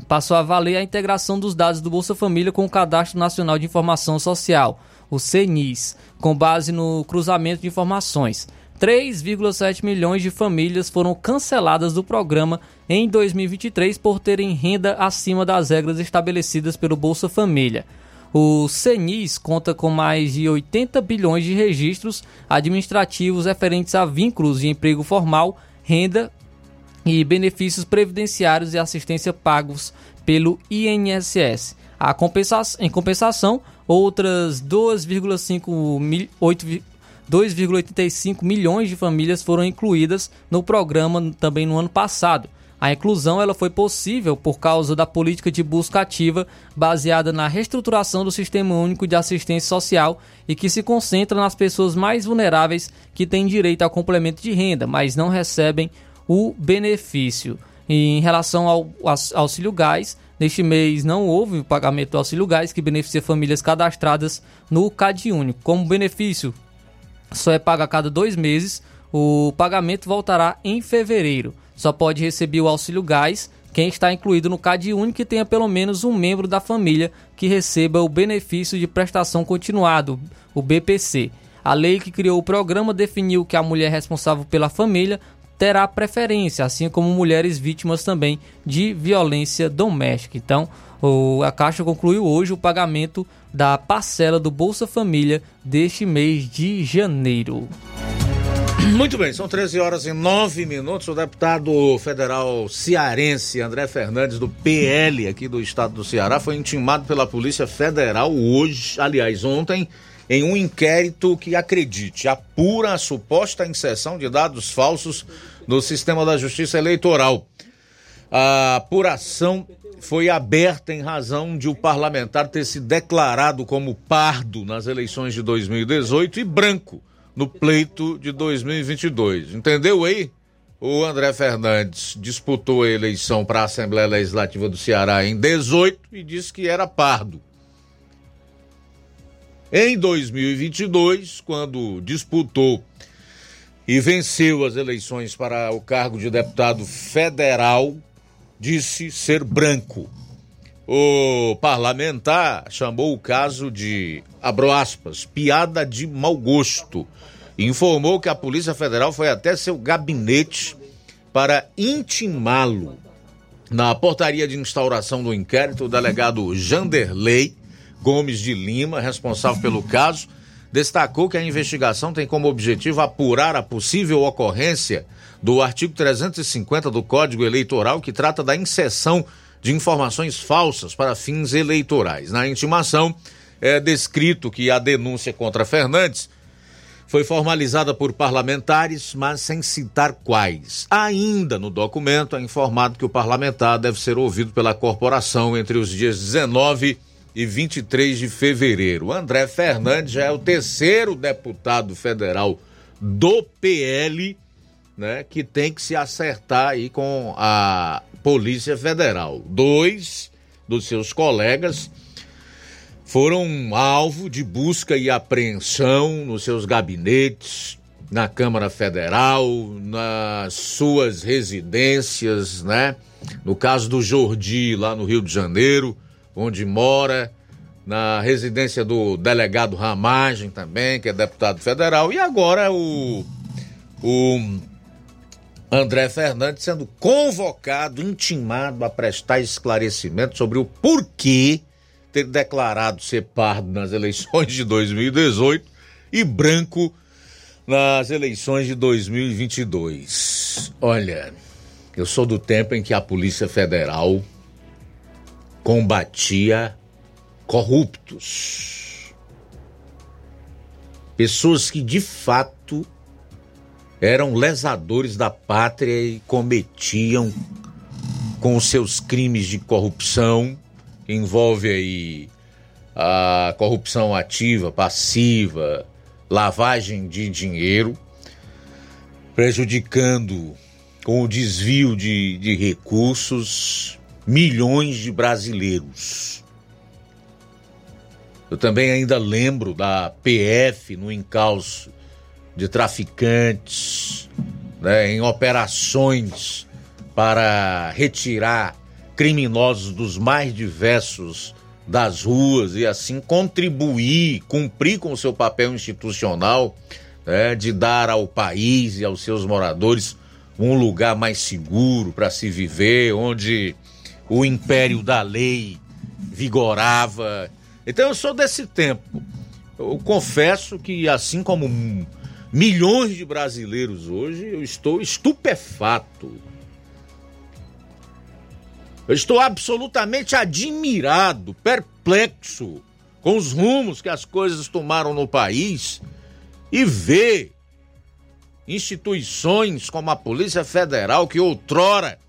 passou a valer a integração dos dados do Bolsa Família com o Cadastro Nacional de Informação Social, o CNIS, com base no cruzamento de informações. 3,7 milhões de famílias foram canceladas do programa em 2023 por terem renda acima das regras estabelecidas pelo Bolsa Família. O CENIS conta com mais de 80 bilhões de registros administrativos referentes a vínculos de emprego formal, renda e benefícios previdenciários e assistência pagos pelo INSS. A compensa em compensação, outras 2,85 milhões de famílias foram incluídas no programa também no ano passado. A inclusão ela foi possível por causa da política de busca ativa baseada na reestruturação do Sistema Único de Assistência Social e que se concentra nas pessoas mais vulneráveis que têm direito ao complemento de renda, mas não recebem o benefício. E em relação ao auxílio gás, neste mês não houve o pagamento do auxílio gás que beneficia famílias cadastradas no CadÚnico. Como benefício só é pago a cada dois meses, o pagamento voltará em fevereiro. Só pode receber o auxílio gás quem está incluído no CAD único e tenha pelo menos um membro da família que receba o benefício de prestação continuado, o BPC. A lei que criou o programa definiu que a mulher responsável pela família terá preferência, assim como mulheres vítimas também de violência doméstica. Então, a Caixa concluiu hoje o pagamento da parcela do Bolsa Família deste mês de janeiro. Muito bem, são 13 horas e 9 minutos. O deputado federal cearense André Fernandes, do PL aqui do estado do Ceará, foi intimado pela Polícia Federal hoje, aliás, ontem, em um inquérito que, acredite, apura a suposta inserção de dados falsos no sistema da Justiça Eleitoral. A apuração foi aberta em razão de o parlamentar ter se declarado como pardo nas eleições de 2018 e branco no pleito de 2022. Entendeu aí? O André Fernandes disputou a eleição para a Assembleia Legislativa do Ceará em 18 e disse que era pardo. Em 2022, quando disputou e venceu as eleições para o cargo de deputado federal, disse ser branco. O parlamentar chamou o caso de, abro aspas, piada de mau gosto. Informou que a Polícia Federal foi até seu gabinete para intimá-lo. Na portaria de instauração do inquérito, o delegado Janderley Gomes de Lima, responsável pelo caso, destacou que a investigação tem como objetivo apurar a possível ocorrência do artigo 350 do Código Eleitoral, que trata da inserção de informações falsas para fins eleitorais. Na intimação, é descrito que a denúncia contra Fernandes foi formalizada por parlamentares, mas sem citar quais. Ainda no documento é informado que o parlamentar deve ser ouvido pela corporação entre os dias 19 e 23 de fevereiro. André Fernandes já é o terceiro deputado federal do PL, né, que tem que se acertar aí com a Polícia Federal. Dois dos seus colegas foram alvo de busca e apreensão nos seus gabinetes na Câmara Federal, nas suas residências, né? No caso do Jordi, lá no Rio de Janeiro, onde mora, na residência do delegado Ramagem também, que é deputado federal, e agora o, o André Fernandes sendo convocado, intimado a prestar esclarecimento sobre o porquê ter declarado ser pardo nas eleições de 2018 e branco nas eleições de 2022. Olha, eu sou do tempo em que a Polícia Federal combatia corruptos. Pessoas que de fato eram lesadores da pátria e cometiam com seus crimes de corrupção, envolve aí a corrupção ativa, passiva, lavagem de dinheiro, prejudicando com o desvio de, de recursos milhões de brasileiros. Eu também ainda lembro da PF no encalço de traficantes, né, em operações para retirar criminosos dos mais diversos das ruas e assim contribuir, cumprir com o seu papel institucional né, de dar ao país e aos seus moradores um lugar mais seguro para se viver, onde o império da lei vigorava. Então eu sou desse tempo. Eu confesso que assim como milhões de brasileiros hoje, eu estou estupefato. Eu estou absolutamente admirado, perplexo com os rumos que as coisas tomaram no país e ver instituições como a Polícia Federal, que outrora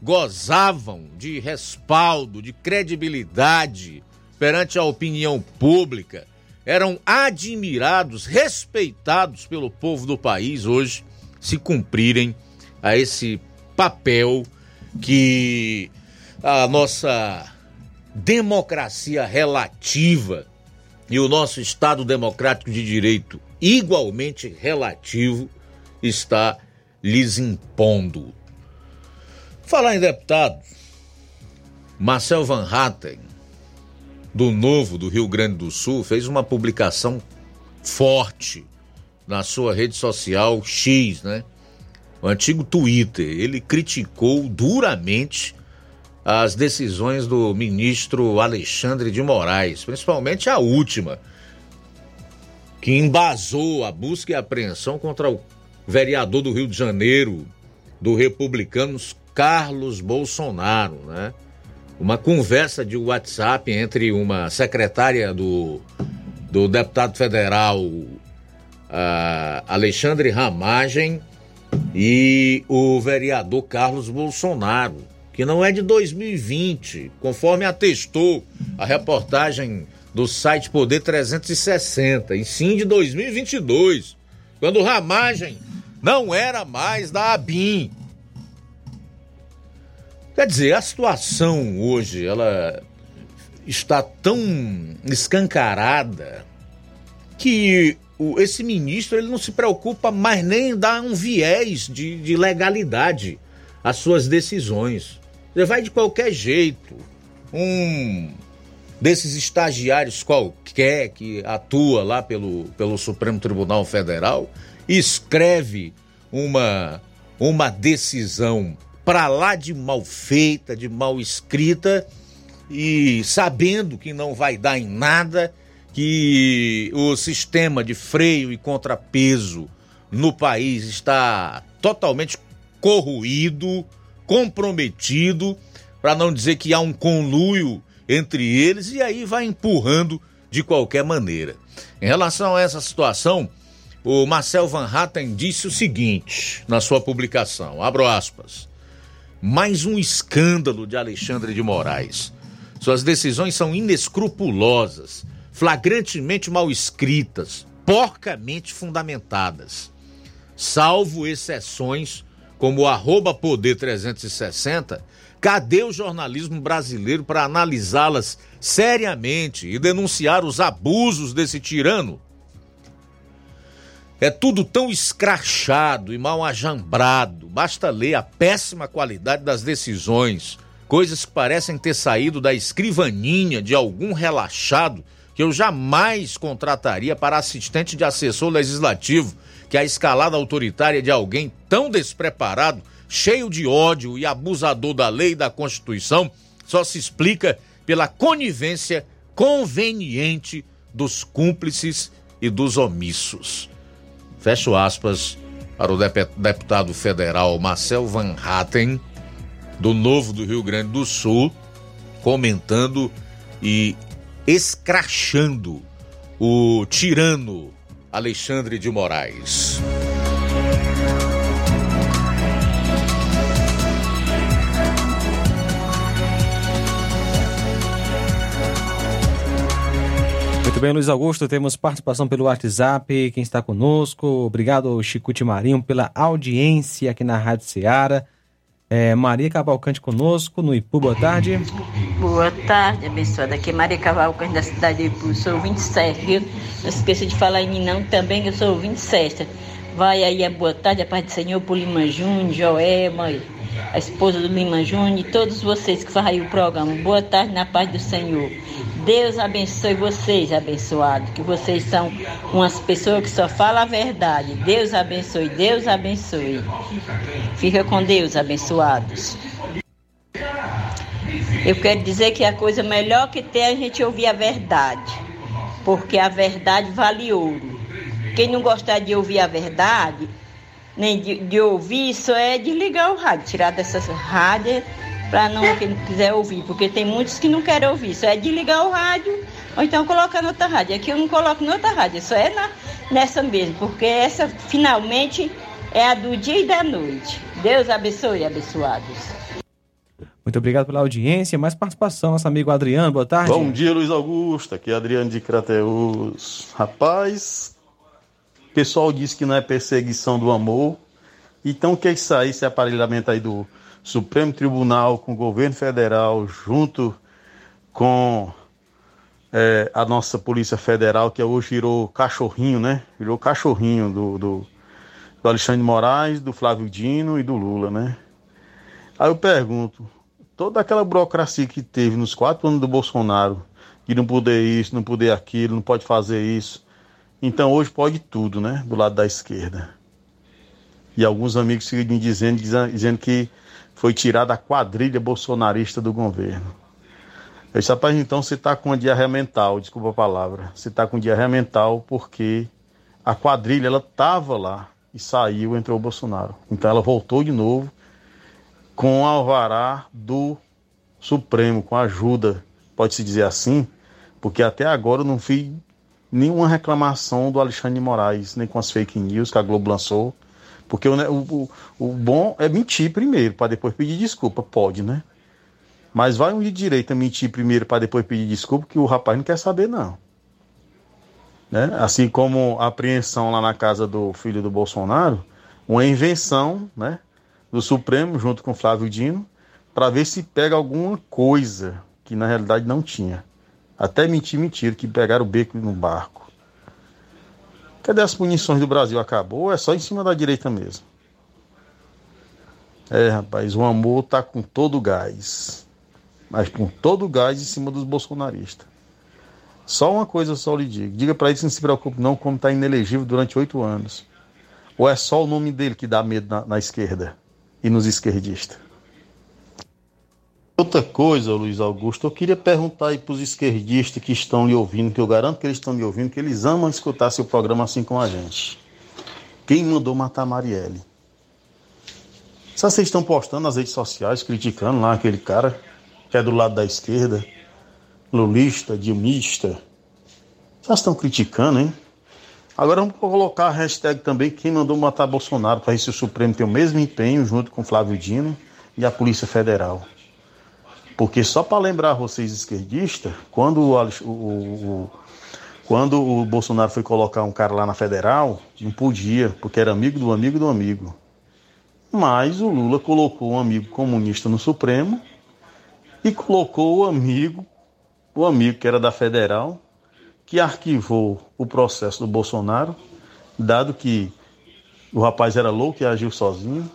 gozavam de respaldo, de credibilidade perante a opinião pública, eram admirados, respeitados pelo povo do país hoje se cumprirem a esse papel que a nossa democracia relativa e o nosso Estado democrático de direito igualmente relativo está lhes impondo. Falar em deputado, Marcel Van Hatten, do Novo do Rio Grande do Sul fez uma publicação forte na sua rede social X, né? O antigo Twitter. Ele criticou duramente as decisões do ministro Alexandre de Moraes, principalmente a última, que embasou a busca e apreensão contra o vereador do Rio de Janeiro, do Republicanos, Carlos Bolsonaro, né? Uma conversa de WhatsApp entre uma secretária do, do deputado federal uh, Alexandre Ramagem e o vereador Carlos Bolsonaro, que não é de 2020, conforme atestou a reportagem do site Poder 360, e sim de 2022, quando Ramagem não era mais da ABIN, Quer dizer, a situação hoje, ela está tão escancarada que esse ministro ele não se preocupa mais nem em dar um viés de, de legalidade às suas decisões. Ele vai de qualquer jeito. Um desses estagiários qualquer que atua lá pelo, pelo Supremo Tribunal Federal escreve uma, uma decisão para lá de mal feita, de mal escrita e sabendo que não vai dar em nada, que o sistema de freio e contrapeso no país está totalmente corroído, comprometido, para não dizer que há um conluio entre eles e aí vai empurrando de qualquer maneira. Em relação a essa situação, o Marcel Van Hatten disse o seguinte na sua publicação, abro aspas, mais um escândalo de Alexandre de Moraes. Suas decisões são inescrupulosas, flagrantemente mal escritas, porcamente fundamentadas. Salvo exceções como o arroba Poder 360, cadê o jornalismo brasileiro para analisá-las seriamente e denunciar os abusos desse tirano? É tudo tão escrachado e mal ajambrado. Basta ler a péssima qualidade das decisões, coisas que parecem ter saído da escrivaninha de algum relaxado que eu jamais contrataria para assistente de assessor legislativo, que a escalada autoritária de alguém tão despreparado, cheio de ódio e abusador da lei e da Constituição, só se explica pela conivência conveniente dos cúmplices e dos omissos. Fecho aspas para o deputado federal Marcel Van Hatten, do Novo do Rio Grande do Sul, comentando e escrachando o tirano Alexandre de Moraes. Muito bem, Luiz Augusto, temos participação pelo WhatsApp, quem está conosco. Obrigado, Chicute Marinho, pela audiência aqui na Rádio Ceará. É, Maria Cavalcante conosco no Ipu, boa tarde. Boa tarde, abençoada. Aqui é Maria Cavalcante da cidade de Ipu, sou 27, viu? Não esqueça de falar em mim não também, eu sou 27. Vai aí a boa tarde, a paz do Senhor por Lima Júnior, Joelma, a esposa do Lima Júnior e todos vocês que fazem o programa. Boa tarde na paz do Senhor. Deus abençoe vocês, abençoados, que vocês são umas pessoas que só falam a verdade. Deus abençoe, Deus abençoe. Fica com Deus, abençoados. Eu quero dizer que a coisa melhor que tem é a gente ouvir a verdade, porque a verdade vale ouro. Quem não gostar de ouvir a verdade, nem de, de ouvir, isso é desligar o rádio, tirar dessas rádios para não quem não quiser ouvir, porque tem muitos que não querem ouvir. Isso é desligar o rádio ou então colocar noutra rádio. Aqui eu não coloco noutra rádio, só é na, nessa mesmo, porque essa finalmente é a do dia e da noite. Deus abençoe, abençoados. Muito obrigado pela audiência. Mais participação, nosso amigo Adriano, boa tarde. Bom dia, Luiz Augusto. Aqui é Adriano de Crateus. Rapaz, o pessoal diz que não é perseguição do amor. Então, o que é aí, esse aparelhamento aí do Supremo Tribunal com o governo federal, junto com é, a nossa Polícia Federal, que hoje virou cachorrinho, né? Virou cachorrinho do, do, do Alexandre Moraes, do Flávio Dino e do Lula, né? Aí eu pergunto, toda aquela burocracia que teve nos quatro anos do Bolsonaro, de não poder isso, não poder aquilo, não pode fazer isso. Então hoje pode tudo, né? Do lado da esquerda. E alguns amigos seguem dizendo, dizendo que foi tirada a quadrilha bolsonarista do governo. Eu disse, rapaz, então você está com uma diarreia mental, desculpa a palavra. Você está com diarreia mental porque a quadrilha ela estava lá e saiu, entrou o Bolsonaro. Então ela voltou de novo com alvará do Supremo, com ajuda, pode-se dizer assim, porque até agora eu não fiz nenhuma reclamação do Alexandre de Moraes, nem com as fake news que a Globo lançou. Porque o, o, o bom é mentir primeiro, para depois pedir desculpa. Pode, né? Mas vai um de direita mentir primeiro para depois pedir desculpa, que o rapaz não quer saber, não. Né? Assim como a apreensão lá na casa do filho do Bolsonaro, uma invenção né, do Supremo, junto com Flávio Dino, para ver se pega alguma coisa que na realidade não tinha. Até mentir, mentira, que pegaram o beco no barco. Cadê as punições do Brasil? Acabou? É só em cima da direita mesmo. É, rapaz, o amor tá com todo o gás. Mas com todo o gás em cima dos bolsonaristas. Só uma coisa eu só lhe digo. Diga para eles que não se preocupe não, como tá inelegível durante oito anos. Ou é só o nome dele que dá medo na, na esquerda e nos esquerdistas? Outra coisa, Luiz Augusto, eu queria perguntar aí para os esquerdistas que estão lhe ouvindo, que eu garanto que eles estão lhe ouvindo, que eles amam escutar seu programa assim como a gente. Quem mandou matar Marielle? Só vocês estão postando nas redes sociais, criticando lá aquele cara que é do lado da esquerda, lulista, dilmista. Vocês estão criticando, hein? Agora vamos colocar a hashtag também quem mandou matar Bolsonaro, para ver se o Supremo tem o mesmo empenho junto com Flávio Dino e a Polícia Federal. Porque só para lembrar vocês esquerdistas, quando o, o, o, quando o Bolsonaro foi colocar um cara lá na federal, não podia, porque era amigo do amigo do amigo. Mas o Lula colocou um amigo comunista no Supremo e colocou o amigo, o amigo que era da federal, que arquivou o processo do Bolsonaro dado que o rapaz era louco e agiu sozinho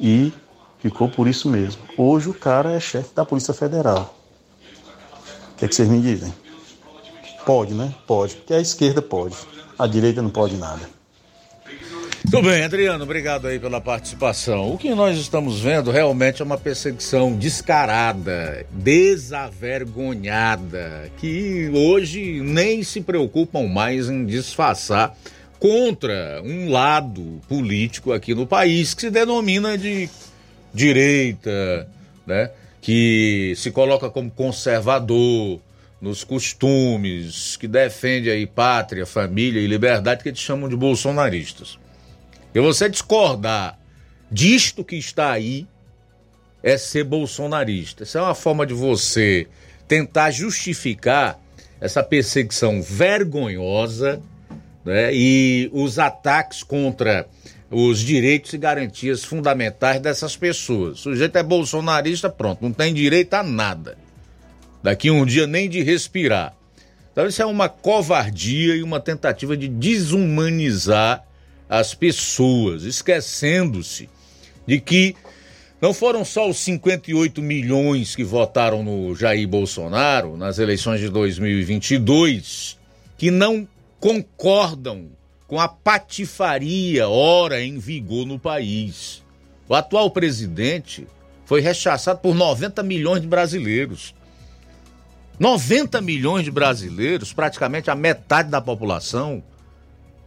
e ficou por isso mesmo. Hoje o cara é chefe da Polícia Federal. O que, é que vocês me dizem? Pode, né? Pode, porque a esquerda pode, a direita não pode nada. Tudo bem, Adriano, obrigado aí pela participação. O que nós estamos vendo realmente é uma perseguição descarada, desavergonhada, que hoje nem se preocupam mais em disfarçar contra um lado político aqui no país que se denomina de direita, né? Que se coloca como conservador nos costumes, que defende aí pátria, família e liberdade, que eles chamam de bolsonaristas. E você discordar disto que está aí é ser bolsonarista. Essa é uma forma de você tentar justificar essa perseguição vergonhosa né, e os ataques contra os direitos e garantias fundamentais dessas pessoas. O sujeito é bolsonarista, pronto, não tem direito a nada. Daqui um dia nem de respirar. Então isso é uma covardia e uma tentativa de desumanizar as pessoas, esquecendo-se de que não foram só os 58 milhões que votaram no Jair Bolsonaro nas eleições de 2022 que não concordam com a patifaria ora em vigor no país. O atual presidente foi rechaçado por 90 milhões de brasileiros. 90 milhões de brasileiros, praticamente a metade da população,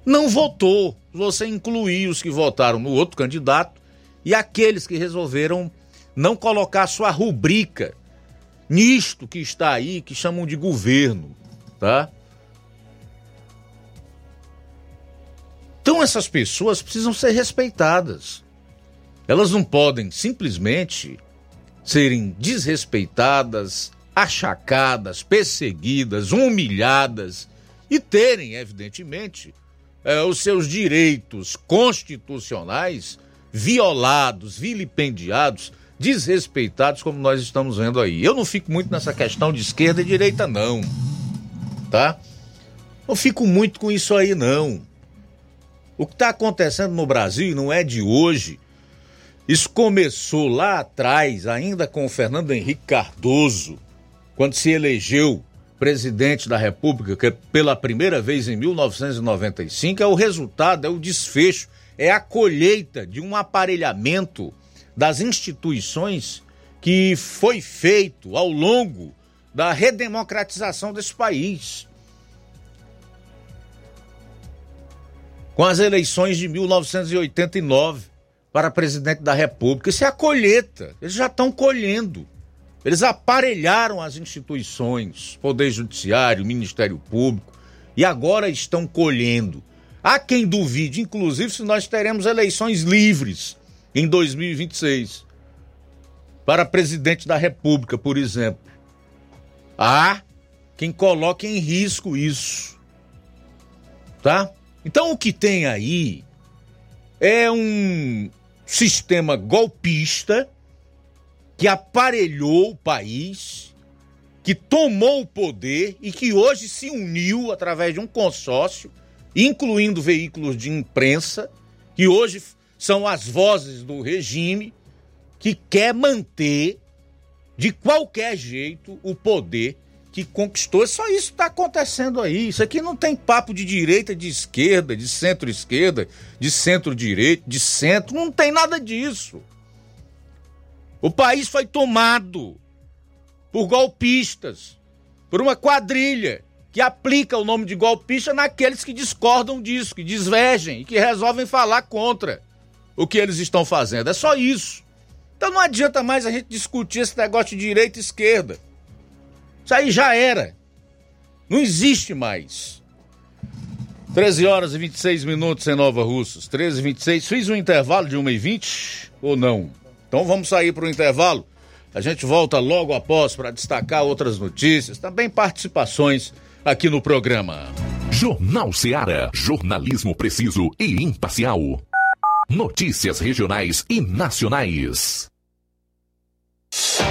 não votou. Você incluir os que votaram no outro candidato e aqueles que resolveram não colocar sua rubrica nisto que está aí, que chamam de governo, tá? Então essas pessoas precisam ser respeitadas. Elas não podem simplesmente serem desrespeitadas, achacadas, perseguidas, humilhadas e terem, evidentemente, eh, os seus direitos constitucionais violados, vilipendiados, desrespeitados, como nós estamos vendo aí. Eu não fico muito nessa questão de esquerda e direita, não. Tá? Não fico muito com isso aí, não. O que está acontecendo no Brasil não é de hoje. Isso começou lá atrás, ainda com o Fernando Henrique Cardoso, quando se elegeu presidente da República, que pela primeira vez em 1995, é o resultado, é o desfecho, é a colheita de um aparelhamento das instituições que foi feito ao longo da redemocratização desse país. Com as eleições de 1989 para presidente da República. Isso é a colheita. Eles já estão colhendo. Eles aparelharam as instituições, Poder Judiciário, Ministério Público, e agora estão colhendo. Há quem duvide, inclusive, se nós teremos eleições livres em 2026 para presidente da República, por exemplo. Há quem coloque em risco isso. Tá? Então o que tem aí é um sistema golpista que aparelhou o país, que tomou o poder e que hoje se uniu através de um consórcio, incluindo veículos de imprensa, que hoje são as vozes do regime, que quer manter de qualquer jeito o poder que conquistou. Só isso está acontecendo aí. Isso aqui não tem papo de direita, de esquerda, de centro-esquerda, de centro-direita, de centro. Não tem nada disso. O país foi tomado por golpistas, por uma quadrilha que aplica o nome de golpista naqueles que discordam disso, que desvegem e que resolvem falar contra o que eles estão fazendo. É só isso. Então não adianta mais a gente discutir esse negócio de direita e esquerda. Isso aí já era. Não existe mais. 13 horas e 26 minutos em Nova Russas. 13 e 26. Fiz um intervalo de 1 e 20 ou não? Então vamos sair para o intervalo. A gente volta logo após para destacar outras notícias, também participações aqui no programa. Jornal Seara. Jornalismo preciso e imparcial. Notícias regionais e nacionais.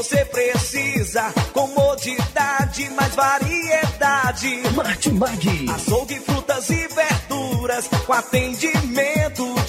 Você precisa. Comodidade, mais variedade. Martimag. Açougue, frutas e verduras. Com atendimento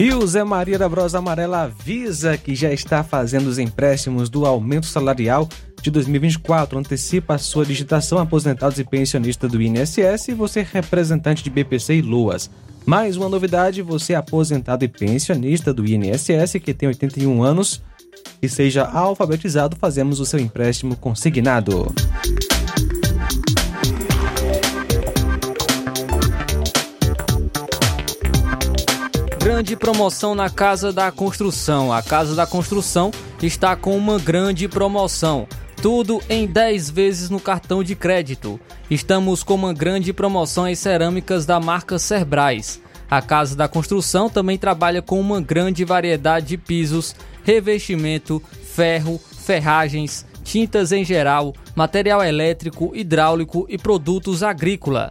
E o Zé Maria da Brosa Amarela avisa que já está fazendo os empréstimos do aumento salarial de 2024. Antecipa a sua digitação aposentados e pensionistas do INSS e você representante de BPC e Luas. Mais uma novidade, você aposentado e pensionista do INSS que tem 81 anos e seja alfabetizado, fazemos o seu empréstimo consignado. Grande promoção na Casa da Construção. A Casa da Construção está com uma grande promoção. Tudo em 10 vezes no cartão de crédito. Estamos com uma grande promoção em cerâmicas da marca Cerbrais. A Casa da Construção também trabalha com uma grande variedade de pisos, revestimento, ferro, ferragens, tintas em geral, material elétrico, hidráulico e produtos agrícola.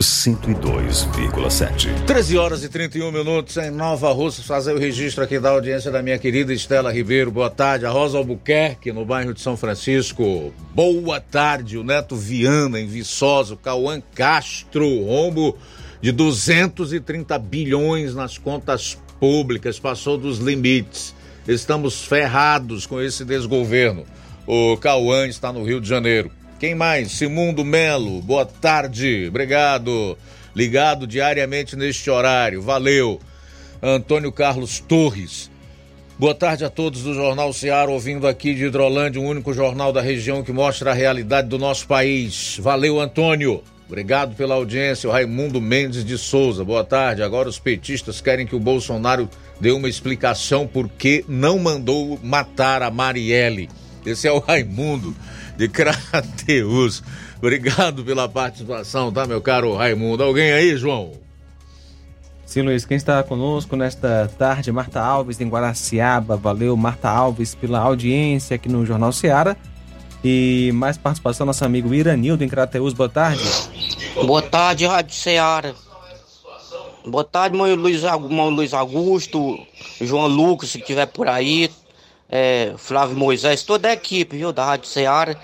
102,7. 13 horas e 31 minutos em Nova Russa. Fazer o registro aqui da audiência da minha querida Estela Ribeiro. Boa tarde. A Rosa Albuquerque, no bairro de São Francisco. Boa tarde. O Neto Viana, em Viçosa. Cauã Castro, rombo de 230 bilhões nas contas públicas. Passou dos limites. Estamos ferrados com esse desgoverno. O Cauã está no Rio de Janeiro. Quem mais? Simundo Melo, boa tarde, obrigado. Ligado diariamente neste horário, valeu. Antônio Carlos Torres, boa tarde a todos do Jornal Ceará, ouvindo aqui de Hidrolândia, o único jornal da região que mostra a realidade do nosso país. Valeu, Antônio. Obrigado pela audiência. O Raimundo Mendes de Souza, boa tarde. Agora os petistas querem que o Bolsonaro dê uma explicação por que não mandou matar a Marielle. Esse é o Raimundo de Crateus. Obrigado pela participação, tá, meu caro Raimundo? Alguém aí, João? Sim, Luiz, quem está conosco nesta tarde, Marta Alves, em Guaraciaba. Valeu, Marta Alves, pela audiência aqui no Jornal Seara. E mais participação, nosso amigo Iranildo, em Crateus. Boa tarde. Boa tarde, Rádio Seara. Boa tarde, meu Luiz, meu Luiz Augusto, João Lucas, se estiver por aí, é, Flávio Moisés, toda a equipe, viu, da Rádio Seara.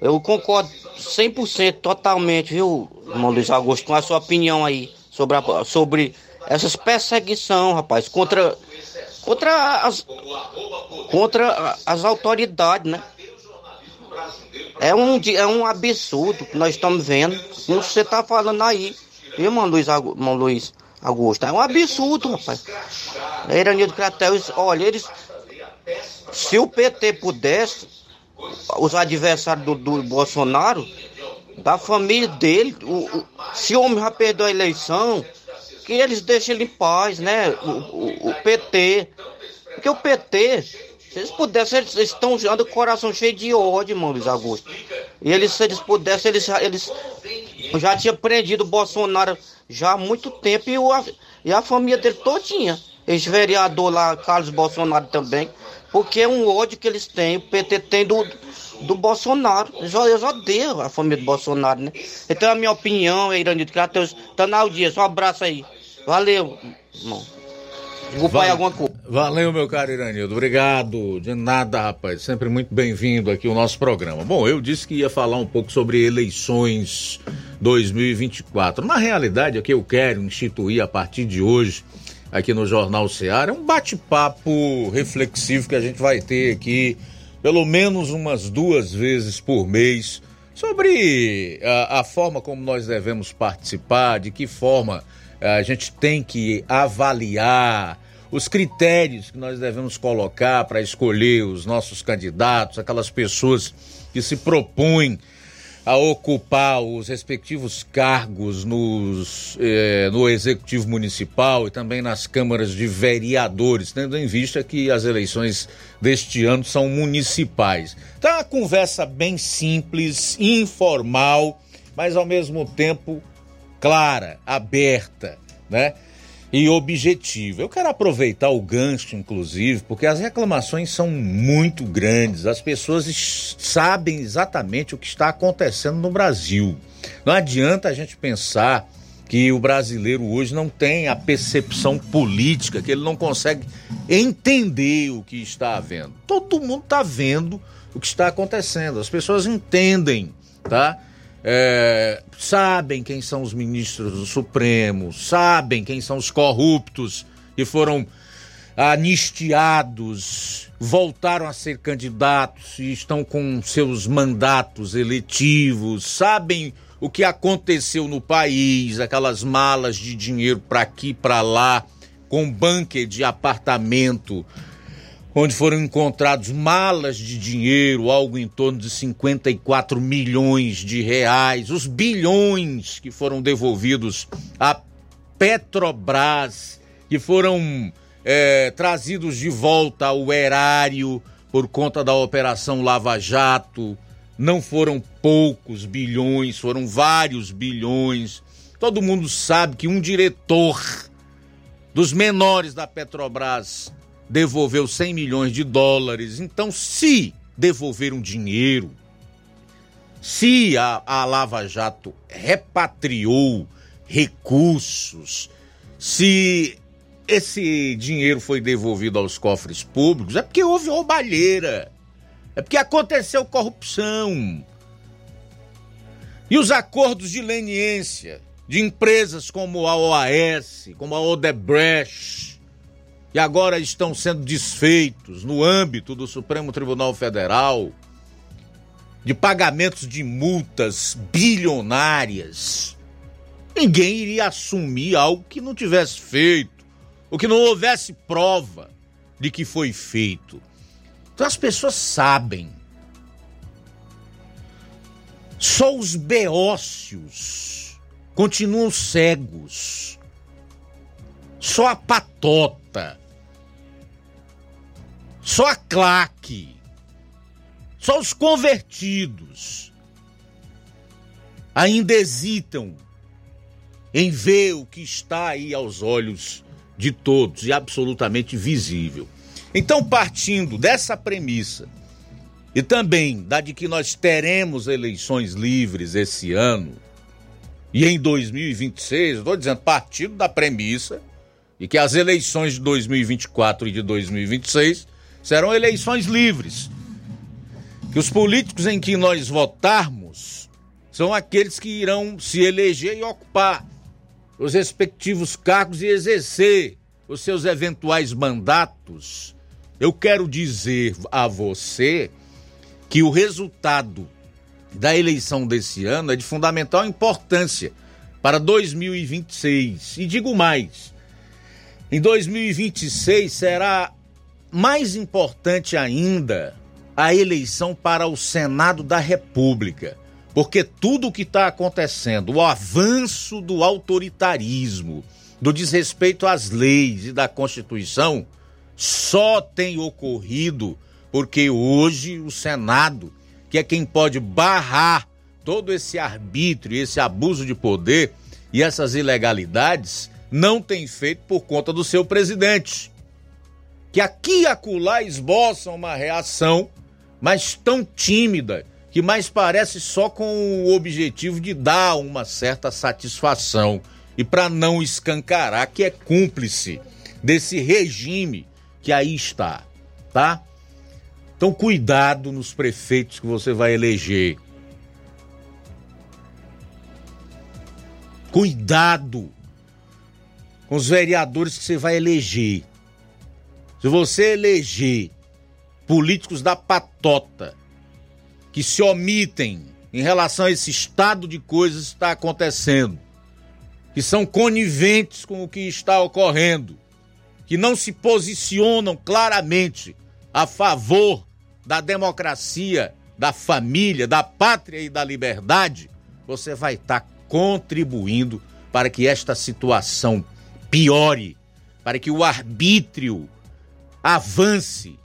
Eu concordo 100% totalmente, viu, irmão Luiz Augusto, com a sua opinião aí sobre, a, sobre essas perseguição, rapaz, contra contra as contra as autoridades, né? É um é um absurdo que nós estamos vendo, como você está falando aí, viu, irmão Luiz, irmão Luiz Augusto? É um absurdo, rapaz. Iranildo Crateus, olha, eles se o PT pudesse os adversários do, do Bolsonaro, da família dele, o, o, se o homem já perdeu a eleição, que eles deixem ele em paz, né? O, o, PT. Porque o PT, se eles pudessem, eles, estão usando o coração cheio de ódio, irmão Luiz Augusto. E eles, se eles pudessem, eles, eles já tinham prendido o Bolsonaro já há muito tempo e, o, e a família dele todinha. Esse vereador lá, Carlos Bolsonaro também. Porque é um ódio que eles têm, o PT tem do, do Bolsonaro. Eles, eles odeiam a família do Bolsonaro, né? Então a minha opinião é Iranito Kratos, tá na audiência. Um abraço aí. Valeu, irmão. Desculpa alguma coisa. Valeu, meu caro Iranildo. Obrigado. De nada, rapaz. Sempre muito bem-vindo aqui ao nosso programa. Bom, eu disse que ia falar um pouco sobre eleições 2024. Na realidade, o que eu quero instituir a partir de hoje aqui no Jornal Seara. É um bate-papo reflexivo que a gente vai ter aqui pelo menos umas duas vezes por mês sobre a, a forma como nós devemos participar, de que forma a gente tem que avaliar os critérios que nós devemos colocar para escolher os nossos candidatos, aquelas pessoas que se propõem a ocupar os respectivos cargos nos, eh, no Executivo Municipal e também nas câmaras de vereadores, tendo em vista que as eleições deste ano são municipais. Então é uma conversa bem simples, informal, mas ao mesmo tempo clara, aberta, né? E objetivo. Eu quero aproveitar o gancho, inclusive, porque as reclamações são muito grandes. As pessoas sabem exatamente o que está acontecendo no Brasil. Não adianta a gente pensar que o brasileiro hoje não tem a percepção política, que ele não consegue entender o que está havendo. Todo mundo está vendo o que está acontecendo. As pessoas entendem, tá? É, sabem quem são os ministros do Supremo, sabem quem são os corruptos que foram anistiados, voltaram a ser candidatos e estão com seus mandatos eletivos, sabem o que aconteceu no país, aquelas malas de dinheiro para aqui, para lá, com bunker de apartamento onde foram encontrados malas de dinheiro, algo em torno de 54 milhões de reais, os bilhões que foram devolvidos à Petrobras, que foram é, trazidos de volta ao erário por conta da Operação Lava Jato. Não foram poucos bilhões, foram vários bilhões. Todo mundo sabe que um diretor dos menores da Petrobras devolveu 100 milhões de dólares. Então, se devolveram dinheiro, se a, a Lava Jato repatriou recursos, se esse dinheiro foi devolvido aos cofres públicos, é porque houve roubalheira, é porque aconteceu corrupção. E os acordos de leniência de empresas como a OAS, como a Odebrecht, e agora estão sendo desfeitos no âmbito do Supremo Tribunal Federal. de pagamentos de multas bilionárias. Ninguém iria assumir algo que não tivesse feito, ou que não houvesse prova de que foi feito. Então as pessoas sabem. Só os beócios continuam cegos. Só a patota. Só a claque. Só os convertidos ainda hesitam em ver o que está aí aos olhos de todos e absolutamente visível. Então, partindo dessa premissa e também da de que nós teremos eleições livres esse ano e em 2026, estou dizendo, partindo da premissa e que as eleições de 2024 e de 2026 serão eleições livres. Que os políticos em que nós votarmos são aqueles que irão se eleger e ocupar os respectivos cargos e exercer os seus eventuais mandatos eu quero dizer a você que o resultado da eleição desse ano é de fundamental importância para 2026. E digo mais: em 2026 será mais importante ainda a eleição para o Senado da República. Porque tudo o que está acontecendo, o avanço do autoritarismo, do desrespeito às leis e da Constituição, só tem ocorrido porque hoje o Senado, que é quem pode barrar todo esse arbítrio, esse abuso de poder e essas ilegalidades, não tem feito por conta do seu presidente. Que aqui e acolá esboçam uma reação, mas tão tímida, que mais parece só com o objetivo de dar uma certa satisfação e para não escancarar que é cúmplice desse regime que aí está, tá? Então cuidado nos prefeitos que você vai eleger. Cuidado com os vereadores que você vai eleger. Se você eleger políticos da patota que se omitem em relação a esse estado de coisas que está acontecendo, que são coniventes com o que está ocorrendo, que não se posicionam claramente a favor da democracia, da família, da pátria e da liberdade, você vai estar tá contribuindo para que esta situação piore, para que o arbítrio avance,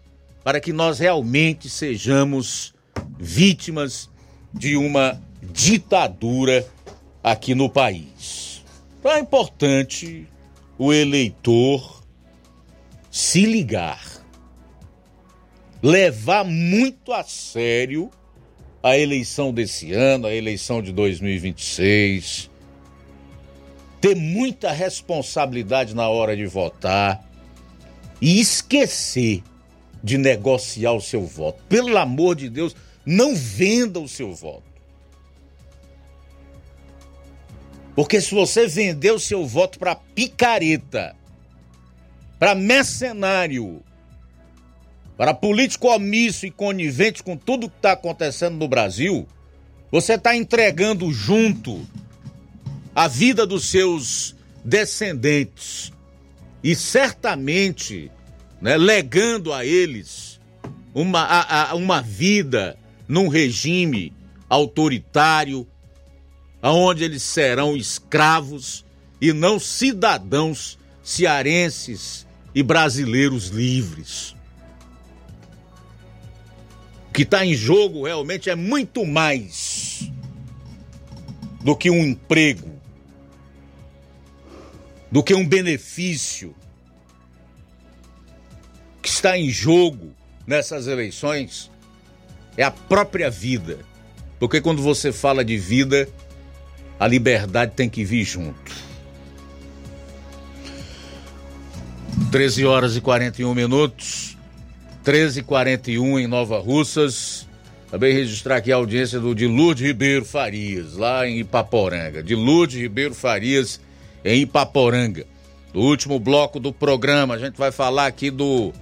para que nós realmente sejamos vítimas de uma ditadura aqui no país. Então é importante o eleitor se ligar, levar muito a sério a eleição desse ano, a eleição de 2026, ter muita responsabilidade na hora de votar e esquecer de negociar o seu voto. Pelo amor de Deus, não venda o seu voto. Porque se você vender o seu voto para picareta, para mercenário, para político omisso e conivente com tudo que está acontecendo no Brasil, você está entregando junto a vida dos seus descendentes e certamente né, legando a eles uma, a, a, uma vida num regime autoritário, onde eles serão escravos e não cidadãos cearenses e brasileiros livres. O que está em jogo realmente é muito mais do que um emprego, do que um benefício. Que está em jogo nessas eleições é a própria vida. Porque quando você fala de vida, a liberdade tem que vir junto. 13 horas e 41 minutos. 13 e 41 em Nova Russas. Também registrar aqui a audiência do de Lourdes Ribeiro Farias, lá em Ipaporanga. De Lourdes Ribeiro Farias, em Ipaporanga. Do último bloco do programa, a gente vai falar aqui do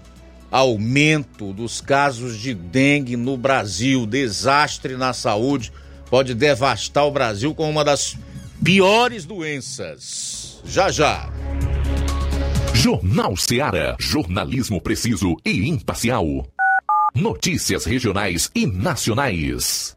aumento dos casos de dengue no Brasil. Desastre na saúde pode devastar o Brasil com uma das piores doenças. Já já. Jornal Seara. Jornalismo preciso e imparcial. Notícias regionais e nacionais.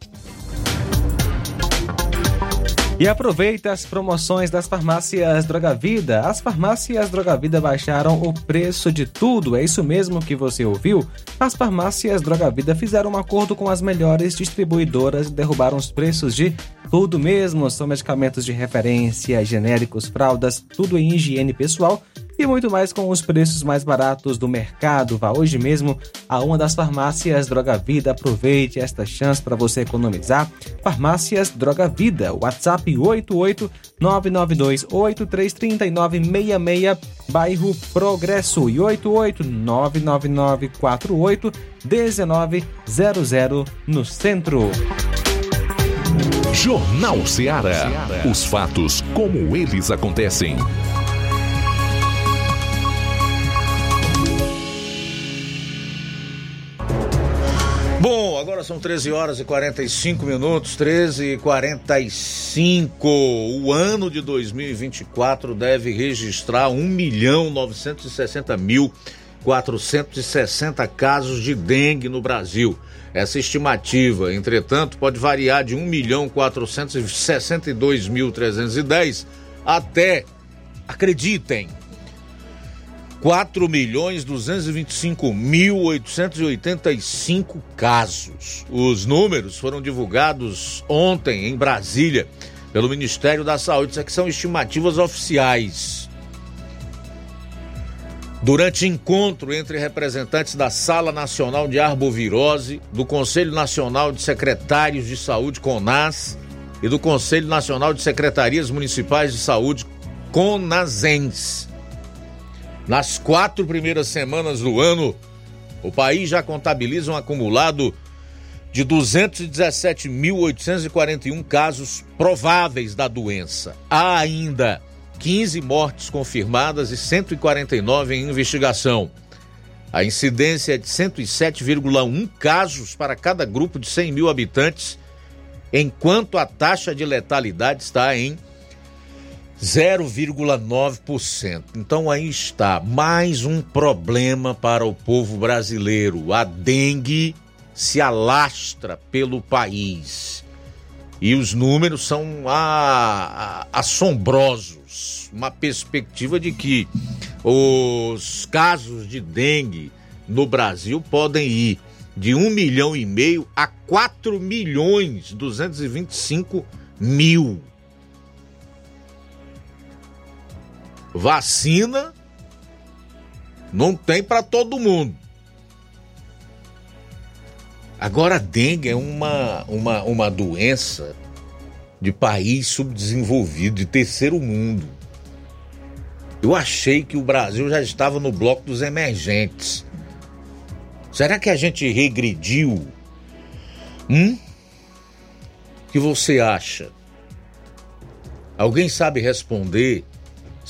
E aproveita as promoções das farmácias Droga Vida. As farmácias Droga Vida baixaram o preço de tudo. É isso mesmo que você ouviu? As farmácias Droga Vida fizeram um acordo com as melhores distribuidoras e derrubaram os preços de tudo mesmo. São medicamentos de referência, genéricos, fraldas, tudo em higiene pessoal e muito mais com os preços mais baratos do mercado. Vá hoje mesmo a uma das farmácias Droga Vida. Aproveite esta chance para você economizar. Farmácias Droga Vida. WhatsApp 88992833966, bairro Progresso e 88999481900 no centro. Jornal Seara. Os fatos como eles acontecem. Agora são 13 horas e 45 minutos, 13 e 45. O ano de 2024 deve registrar 1 milhão 960 mil 460 casos de dengue no Brasil. Essa estimativa, entretanto, pode variar de 1 milhão 462 mil 310 até, acreditem, 4 milhões 225 mil 885 casos. Os números foram divulgados ontem em Brasília pelo Ministério da Saúde. Isso aqui são estimativas oficiais. Durante encontro entre representantes da Sala Nacional de Arbovirose, do Conselho Nacional de Secretários de Saúde, CONAS, e do Conselho Nacional de Secretarias Municipais de Saúde, CONASENS. Nas quatro primeiras semanas do ano, o país já contabiliza um acumulado de 217.841 casos prováveis da doença. Há ainda 15 mortes confirmadas e 149 em investigação. A incidência é de 107,1 casos para cada grupo de 100 mil habitantes, enquanto a taxa de letalidade está em 0,9%. Então aí está mais um problema para o povo brasileiro. A dengue se alastra pelo país. E os números são assombrosos. Uma perspectiva de que os casos de dengue no Brasil podem ir de 1 milhão e meio a 4 milhões 225 mil. Vacina não tem para todo mundo. Agora, a dengue é uma, uma, uma doença de país subdesenvolvido, de terceiro mundo. Eu achei que o Brasil já estava no bloco dos emergentes. Será que a gente regrediu? Hum? O que você acha? Alguém sabe responder?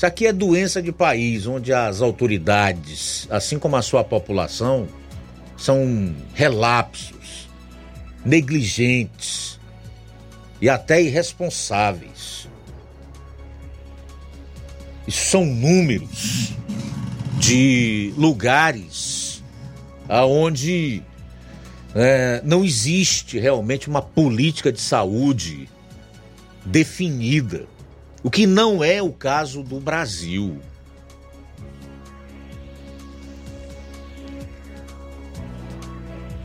Isso aqui é doença de país onde as autoridades, assim como a sua população, são relapsos negligentes e até irresponsáveis. Isso são números de lugares aonde é, não existe realmente uma política de saúde definida, o que não é o caso do Brasil.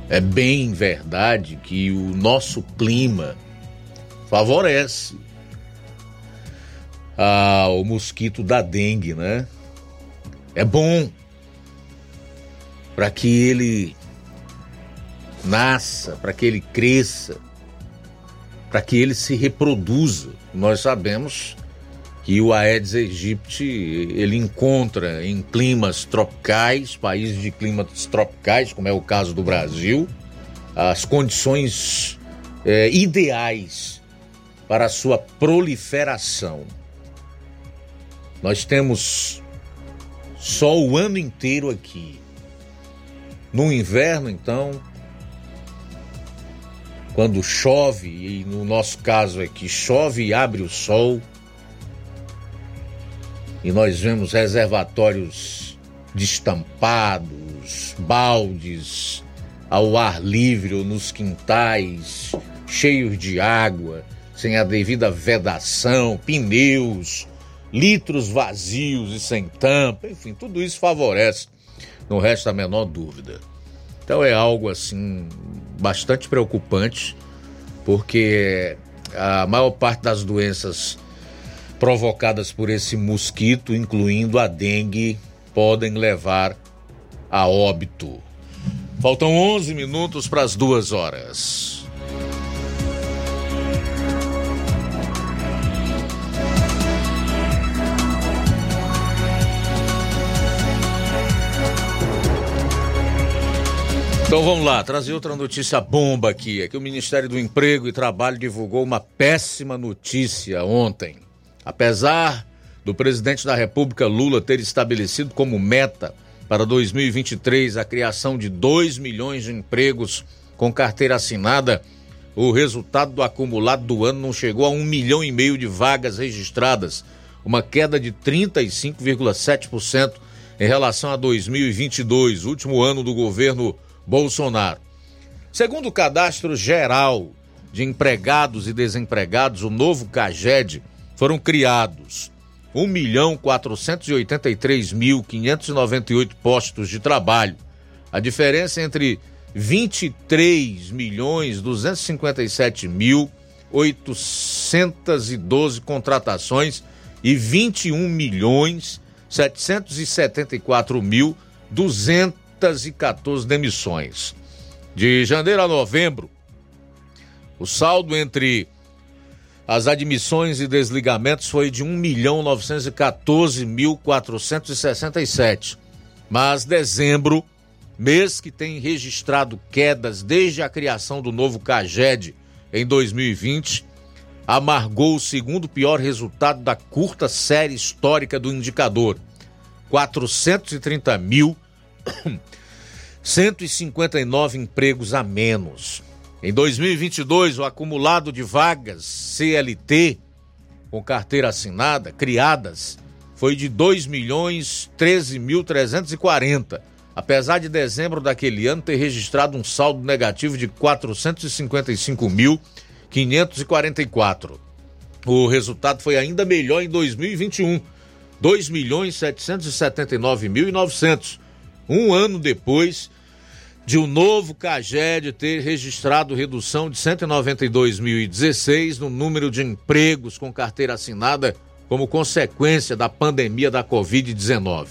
É bem verdade que o nosso clima favorece ao mosquito da dengue, né? É bom para que ele nasça, para que ele cresça, para que ele se reproduza. Nós sabemos que o Aedes aegypti ele encontra em climas tropicais, países de climas tropicais, como é o caso do Brasil, as condições é, ideais para a sua proliferação. Nós temos só o ano inteiro aqui. No inverno, então, quando chove, e no nosso caso aqui chove e abre o sol, e nós vemos reservatórios destampados, baldes ao ar livre ou nos quintais, cheios de água, sem a devida vedação, pneus, litros vazios e sem tampa, enfim, tudo isso favorece, não resta a menor dúvida. Então é algo assim bastante preocupante, porque a maior parte das doenças provocadas por esse mosquito, incluindo a dengue, podem levar a óbito. Faltam 11 minutos para as duas horas. Então vamos lá, trazer outra notícia bomba aqui. É que o Ministério do Emprego e Trabalho divulgou uma péssima notícia ontem. Apesar do presidente da República Lula ter estabelecido como meta para 2023 a criação de 2 milhões de empregos com carteira assinada, o resultado do acumulado do ano não chegou a um milhão e meio de vagas registradas, uma queda de 35,7% em relação a 2022, último ano do governo Bolsonaro. Segundo o cadastro geral de empregados e desempregados, o novo CAGED, foram criados 1.483.598 postos de trabalho. A diferença entre 23 milhões 257 mil 812 contratações e 21 milhões 774 mil 214 demissões. De janeiro a novembro, o saldo entre as admissões e desligamentos foi de 1.914.467. Mas dezembro, mês que tem registrado quedas desde a criação do novo CAGED em 2020, amargou o segundo pior resultado da curta série histórica do indicador. 430 mil 159 empregos a menos. Em 2022, o acumulado de vagas CLT com carteira assinada criadas foi de 2 milhões 13.340, apesar de dezembro daquele ano ter registrado um saldo negativo de 455.544. O resultado foi ainda melhor em 2021, 2 milhões 779.900, um ano depois de o um novo CAGED ter registrado redução de 192.016 no número de empregos com carteira assinada como consequência da pandemia da Covid-19.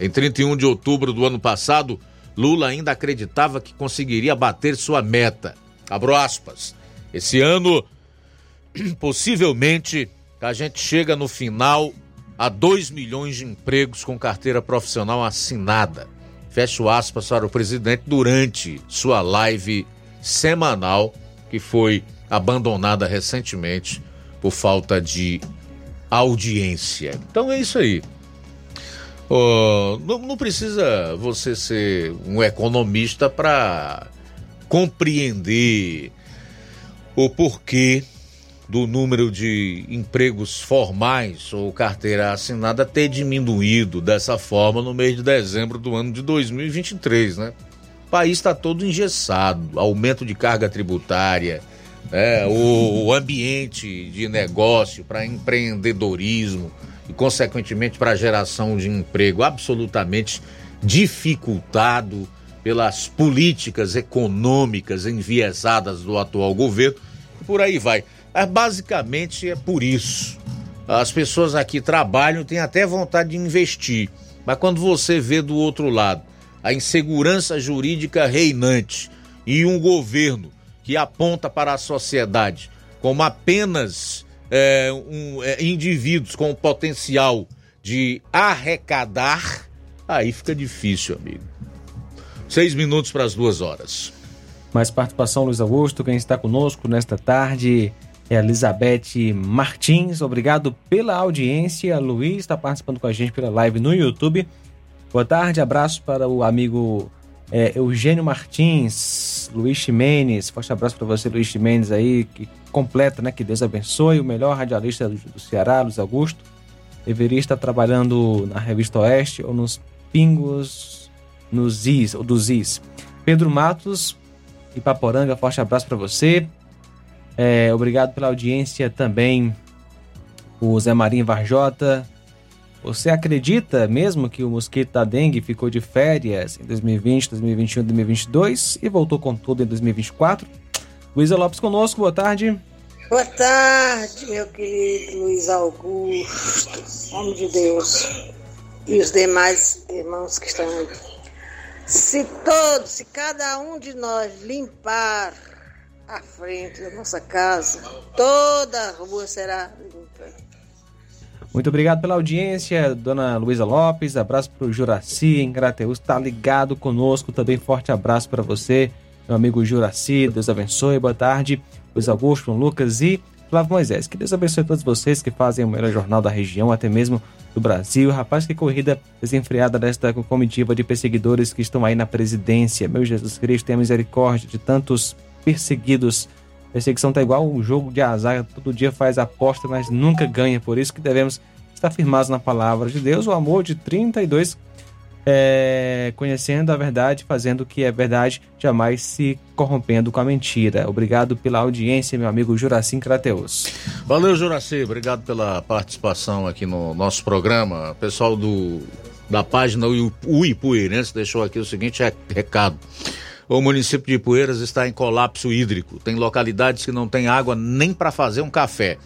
Em 31 de outubro do ano passado, Lula ainda acreditava que conseguiria bater sua meta. Abro aspas. Esse ano, possivelmente, a gente chega no final a 2 milhões de empregos com carteira profissional assinada fecho aspas para o presidente durante sua live semanal que foi abandonada recentemente por falta de audiência. Então é isso aí. Oh, não, não precisa você ser um economista para compreender o porquê do número de empregos formais ou carteira assinada ter diminuído dessa forma no mês de dezembro do ano de 2023, né? O país está todo engessado, aumento de carga tributária, né? o, o ambiente de negócio para empreendedorismo e, consequentemente, para geração de emprego absolutamente dificultado pelas políticas econômicas enviesadas do atual governo. Por aí vai. Mas basicamente é por isso. As pessoas aqui trabalham, têm até vontade de investir, mas quando você vê do outro lado a insegurança jurídica reinante e um governo que aponta para a sociedade como apenas é, um, é, indivíduos com potencial de arrecadar, aí fica difícil, amigo. Seis minutos para as duas horas. Mais participação, Luiz Augusto, quem está conosco nesta tarde é Elizabeth Martins. Obrigado pela audiência. Luiz está participando com a gente pela live no YouTube. Boa tarde, abraço para o amigo é, Eugênio Martins, Luiz Ximenes. Forte abraço para você, Luiz Ximenes, aí, que completa, né? Que Deus abençoe. O melhor radialista do, do Ceará, Luiz Augusto. Deveria estar trabalhando na Revista Oeste ou nos Pingos, nos Is, ou dos Is. Pedro Matos, Ipaporanga, forte abraço para você. É, obrigado pela audiência também, o Zé Marinho Varjota. Você acredita mesmo que o mosquito da dengue ficou de férias em 2020, 2021, 2022 e voltou com tudo em 2024? Luísa Lopes conosco, boa tarde. Boa tarde, meu querido Luiz Augusto, homem de Deus, e os demais irmãos que estão aí. Se todos, se cada um de nós limpar à frente da nossa casa, toda a rua será limpa. Muito obrigado pela audiência, dona Luísa Lopes. Abraço para o Juraci em Crateus, está ligado conosco. Também forte abraço para você, meu amigo Juraci. Deus abençoe. Boa tarde, Luiz Augusto, Lucas e Flávio Moisés. Que Deus abençoe todos vocês que fazem o melhor jornal da região, até mesmo do Brasil. Rapaz, que corrida desenfreada desta comitiva de perseguidores que estão aí na presidência. Meu Jesus Cristo, tenha misericórdia de tantos perseguidos. Perseguição tá igual um jogo de azar, todo dia faz aposta, mas nunca ganha. Por isso que devemos estar firmados na palavra de Deus. O amor de 32, é, conhecendo a verdade, fazendo o que é verdade, jamais se corrompendo com a mentira. Obrigado pela audiência, meu amigo Juracim Crateus. Valeu, Juraci. Obrigado pela participação aqui no nosso programa. Pessoal do, da página Uipuirense deixou aqui o seguinte recado. O município de Poeiras está em colapso hídrico. Tem localidades que não tem água nem para fazer um café.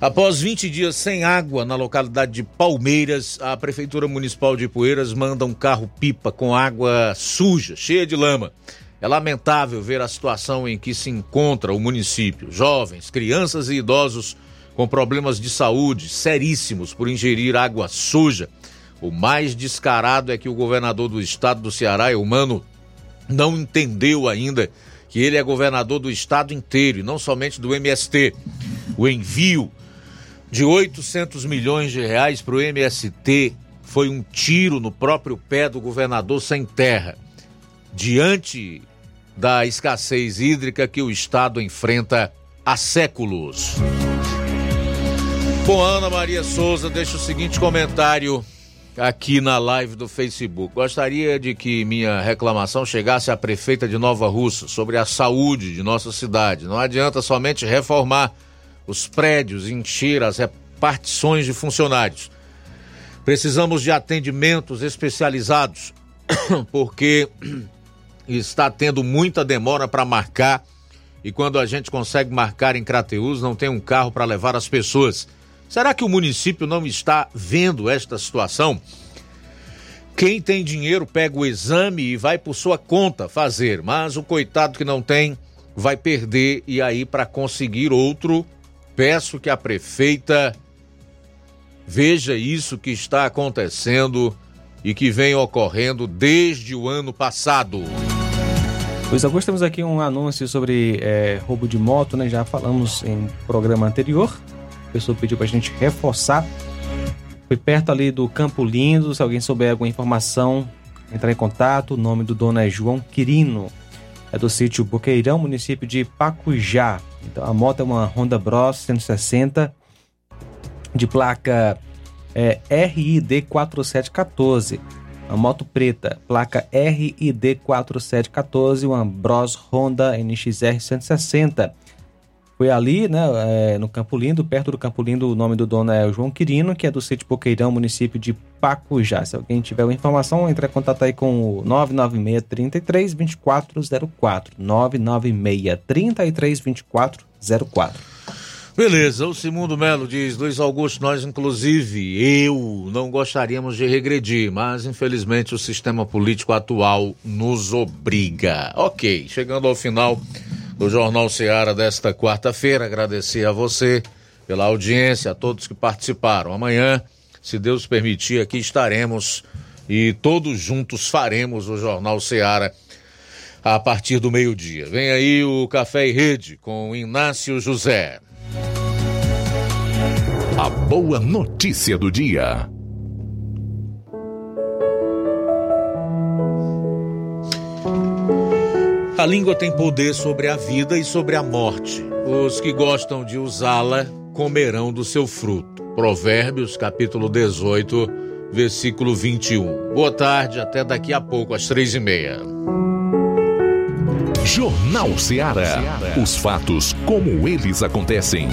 Após 20 dias sem água na localidade de Palmeiras, a Prefeitura Municipal de Poeiras manda um carro-pipa com água suja, cheia de lama. É lamentável ver a situação em que se encontra o município. Jovens, crianças e idosos com problemas de saúde seríssimos por ingerir água suja. O mais descarado é que o governador do estado do Ceará, Eumano não entendeu ainda que ele é governador do estado inteiro e não somente do MST. O envio de 800 milhões de reais para o MST foi um tiro no próprio pé do governador sem terra. diante da escassez hídrica que o estado enfrenta há séculos. Bom, Ana Maria Souza deixa o seguinte comentário aqui na live do Facebook. Gostaria de que minha reclamação chegasse à prefeita de Nova Russa sobre a saúde de nossa cidade. Não adianta somente reformar os prédios, encher as repartições de funcionários. Precisamos de atendimentos especializados, porque está tendo muita demora para marcar e quando a gente consegue marcar em Crateus, não tem um carro para levar as pessoas. Será que o município não está vendo esta situação? Quem tem dinheiro pega o exame e vai por sua conta fazer, mas o coitado que não tem vai perder e aí para conseguir outro, peço que a prefeita veja isso que está acontecendo e que vem ocorrendo desde o ano passado. Luiz Augusto, temos aqui um anúncio sobre é, roubo de moto, né? Já falamos em programa anterior pessoa pediu pra gente reforçar. Foi perto ali do Campo Lindo. Se alguém souber alguma informação, entrar em contato. O nome do dono é João Quirino. É do sítio Boqueirão, município de Pacujá. Então a moto é uma Honda Bros 160 de placa é, RID 4714. Uma moto preta, placa RID 4714, uma Bros Honda NXR 160 foi ali, né, é, no Campo Lindo, perto do Campo Lindo, o nome do dono é João Quirino, que é do sítio Poqueirão, município de Pacujá. Se alguém tiver uma informação, entre em contato aí com o 996 33 2404. 996 33 2404. Beleza, o Simundo Melo diz, Luiz Augusto, nós inclusive, eu, não gostaríamos de regredir, mas infelizmente o sistema político atual nos obriga. Ok, chegando ao final do Jornal Seara desta quarta-feira. Agradecer a você pela audiência, a todos que participaram. Amanhã, se Deus permitir, aqui estaremos e todos juntos faremos o Jornal Seara a partir do meio-dia. Vem aí o Café e Rede com Inácio José. A boa notícia do dia. A língua tem poder sobre a vida e sobre a morte. Os que gostam de usá-la comerão do seu fruto. Provérbios, capítulo 18, versículo 21. Boa tarde, até daqui a pouco, às três e meia. Jornal Ceará. Os fatos como eles acontecem.